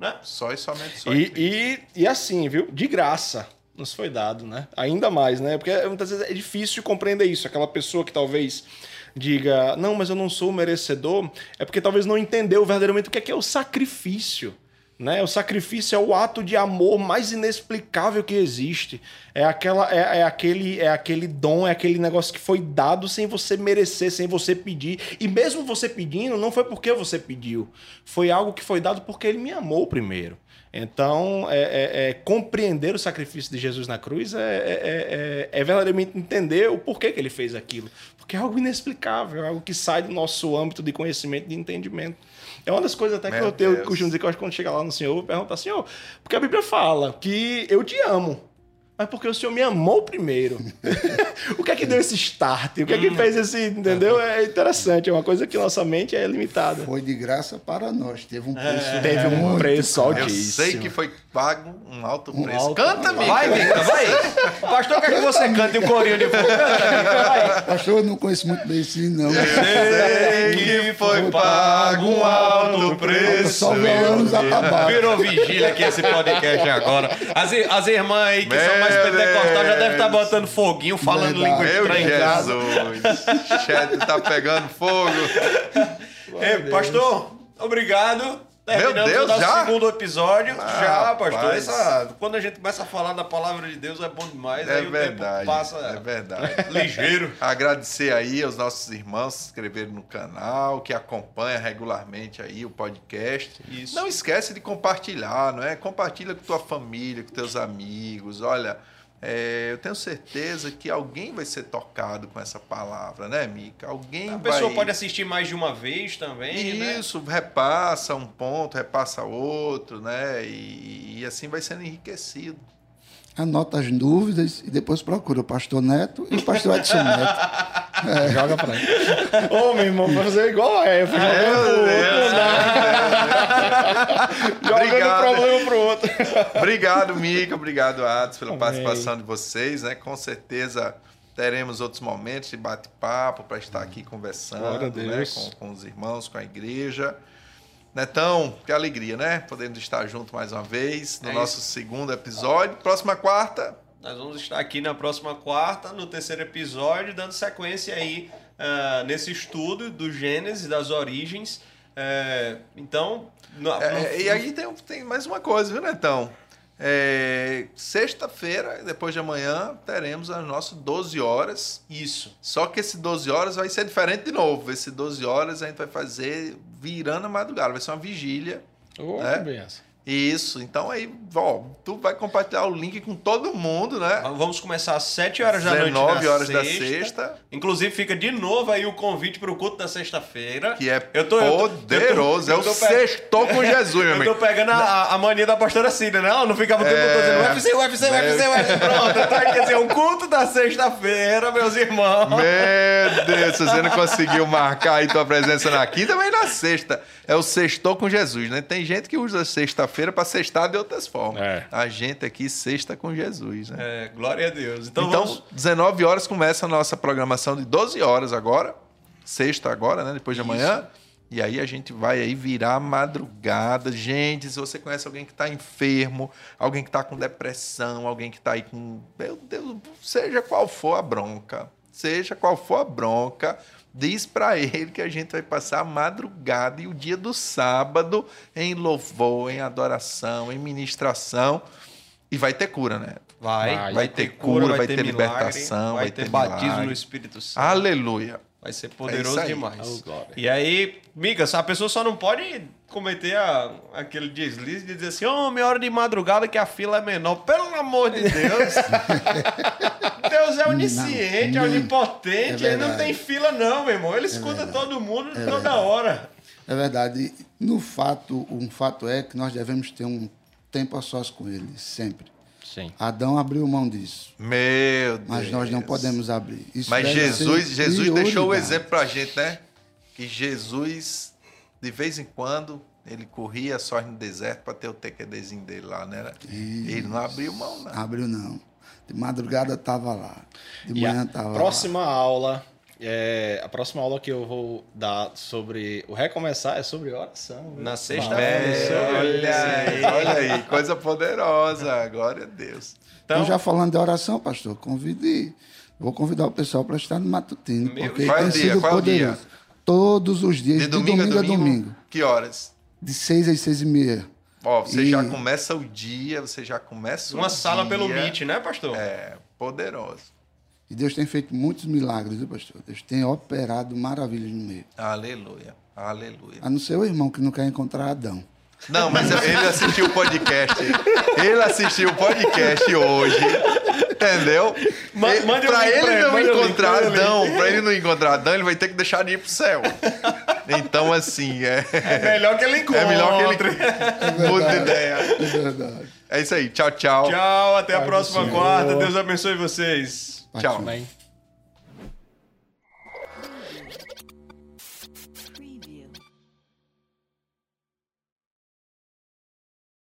Né? Só e somente só. E, e, e assim, viu? De graça nos foi dado, né? Ainda mais, né? Porque muitas vezes é difícil compreender isso. Aquela pessoa que talvez diga, não, mas eu não sou merecedor, é porque talvez não entendeu verdadeiramente o que é, que é o sacrifício. Né? O sacrifício é o ato de amor mais inexplicável que existe. É, aquela, é, é aquele, é aquele dom, é aquele negócio que foi dado sem você merecer, sem você pedir. E mesmo você pedindo, não foi porque você pediu. Foi algo que foi dado porque ele me amou primeiro. Então, é, é- é compreender o sacrifício de Jesus na cruz é, é- é- é- é verdadeiramente entender o porquê que ele fez aquilo. Porque é algo inexplicável, é algo que sai do nosso âmbito de conhecimento, de entendimento. É uma das coisas até que Meu eu tenho Deus. costumo dizer que eu acho que quando chega lá no Senhor, eu vou perguntar, Senhor, porque a Bíblia fala que eu te amo. Mas porque o Senhor me amou primeiro. o que é que deu esse start? O que é que fez esse. Entendeu? É interessante. É uma coisa que nossa mente é limitada. Foi de graça para nós. Teve um preço. Teve um muito preço caro. Eu altíssimo. sei que foi pago um alto Um preço. alto- Canta, amigo. Vai, Victor, vai. O pastor quer que você cante um corinho de. Canta, vai. Pastor, eu não conheço muito bem esse não. Sei que foi pago um alto preço. Só acabados. Virou vigília aqui esse podcast agora. As, as irmãs aí que são mais Meu pentecostais já devem Deus. estar botando foguinho, falando Verdade. língua Meu estranha em casa. Jesus. Chat tá pegando fogo. Ei, pastor, obrigado. Terminamos Deus, o nosso já? segundo episódio. Ah, já, pastor. Essa- quando a gente começa a falar da palavra de Deus é bom demais. É aí o verdade. tempo passa É verdade. ligeiro. Agradecer aí aos nossos irmãos que se inscreveram no canal, que acompanha regularmente aí o podcast. Isso. Não esquece de compartilhar, não é? Compartilha com tua família, com teus amigos. Olha, é, eu tenho certeza que alguém vai ser tocado com essa palavra, né, Mica? Alguém A pessoa vai... pode assistir mais de uma vez também, né? Isso, repassa um ponto, repassa outro, né? E, e assim vai sendo enriquecido. Anota as dúvidas e depois procura o pastor Neto e o pastor Edson Neto. Joga pra ele. Ô, meu irmão, vai fazer igual a Eva, jogando pro outro. Jogando Obrigado. problema pro outro. Obrigado, Mica. Obrigado, Atos, pela Amém. participação de vocês, né? Com certeza teremos outros momentos de bate-papo para estar aqui conversando, né? Com, com os irmãos, com a igreja. Netão, que alegria, né? Podendo estar junto mais uma vez no É nosso segundo episódio. Próxima quarta, Nós vamos estar aqui na próxima quarta, no terceiro episódio, dando sequência aí ah, nesse estudo do Gênesis, das origens. É, então, no- É, no- e aí tem, tem mais uma coisa, viu, Netão? É, Sexta-feira, depois de amanhã, teremos as nossas 12 horas. isso. Só que esse 12 horas vai ser diferente de novo. Esse 12 horas a gente vai fazer virando a madrugada. Vai ser uma vigília. Ô, É? que benção. Isso. Então aí, ó, tu vai compartilhar o link com todo mundo, né? Vamos começar às 7 horas da noite 19 da horas da sexta. sexta. Inclusive, fica de novo aí o convite para o culto da sexta-feira. Que é Eu tô- eu tô- poderoso. eu é tô o pe- sextou com Jesus, meu Eu amigo. tô pegando a, a mania da pastora Cida, né? Ela não ficava o tempo É. todo dizendo UFC, UFC, UFC, UFC. Pronto, então quer dizer, o culto da sexta-feira, meus irmãos. Meu Deus, se você não conseguiu marcar aí tua presença na quinta, vem na sexta. É o sextou com Jesus, né? Tem gente que usa sexta-feira para sextar de outras formas. É. A gente aqui sexta com Jesus, né? É, glória a Deus. Então, Então, vamos... 19 horas começa a nossa programação de 12 horas agora. Sexta agora, né? Depois de amanhã. E aí a gente vai aí virar a madrugada. Gente, se você conhece alguém que está enfermo, alguém que está com depressão, alguém que está aí com... Meu Deus, seja qual for a bronca, seja qual for a bronca, diz para ele que a gente vai passar a madrugada e o dia do sábado em louvor, em adoração, em ministração. E vai ter cura, né? Vai, Vai vai ter cura, vai ter milagre, libertação, vai, vai ter ter batismo milagre. no Espírito Santo. Aleluia. Vai ser É poderoso aí. demais. Oh. E aí, Migas, a pessoa só não pode cometer a- aquele deslize de dizer assim, ô, minha hora de madrugada que a fila é menor. Pelo amor de Deus! Deus é onisciente, é Não, onipotente, é ele não verdade. tem fila não, meu irmão. Ele escuta todo mundo toda hora. É verdade. No fato, um fato é que nós devemos ter um tempo a sós com ele, sempre. Sim. Adão abriu mão disso, Meu Deus. mas nós não podemos abrir. Isso Mas Jesus, Jesus deixou o exemplo pra gente, né? Que Jesus, de vez em quando, ele corria só no deserto para ter o TQDzinho dele lá, né? Ele não abriu mão, não. Abriu não. De madrugada estava lá. De E manhã a estava lá. próxima aula, é, a próxima aula que eu vou dar sobre o recomeçar é sobre oração. viu? Na É, sexta-feira. olha aí, olha aí, coisa poderosa, glória a Deus. Então, Então, já falando de oração, pastor, convide, vou convidar o pessoal para estar no matutino, Meu porque Qual é tem o dia? sido Qual é o dia? Todos os dias, De de, domingo, domingo, a domingo, Que horas? de seis às seis e meia. Ó, você E- já começa o dia, você já começa o uma sala pelo dia. Meet, né, pastor? É, poderoso. E Deus tem feito muitos milagres, viu, pastor? Deus tem operado maravilhas no meio. Aleluia, aleluia. A não ser o irmão que não quer encontrar Adão. Não, mas ele assistiu o podcast. Ele assistiu o podcast hoje. Entendeu? Ma- E- mande pra ele pra ele, não link, encontrar link. Adão, pra ele não encontrar Adão, ele vai ter que deixar de ir pro céu. Então, assim, é, É melhor que ele encontre. é melhor que ele mude de ideia. É verdade. É isso aí. Tchau, tchau. Tchau, até a Pai do próxima quarta. Deus abençoe vocês. Tchau. Amém.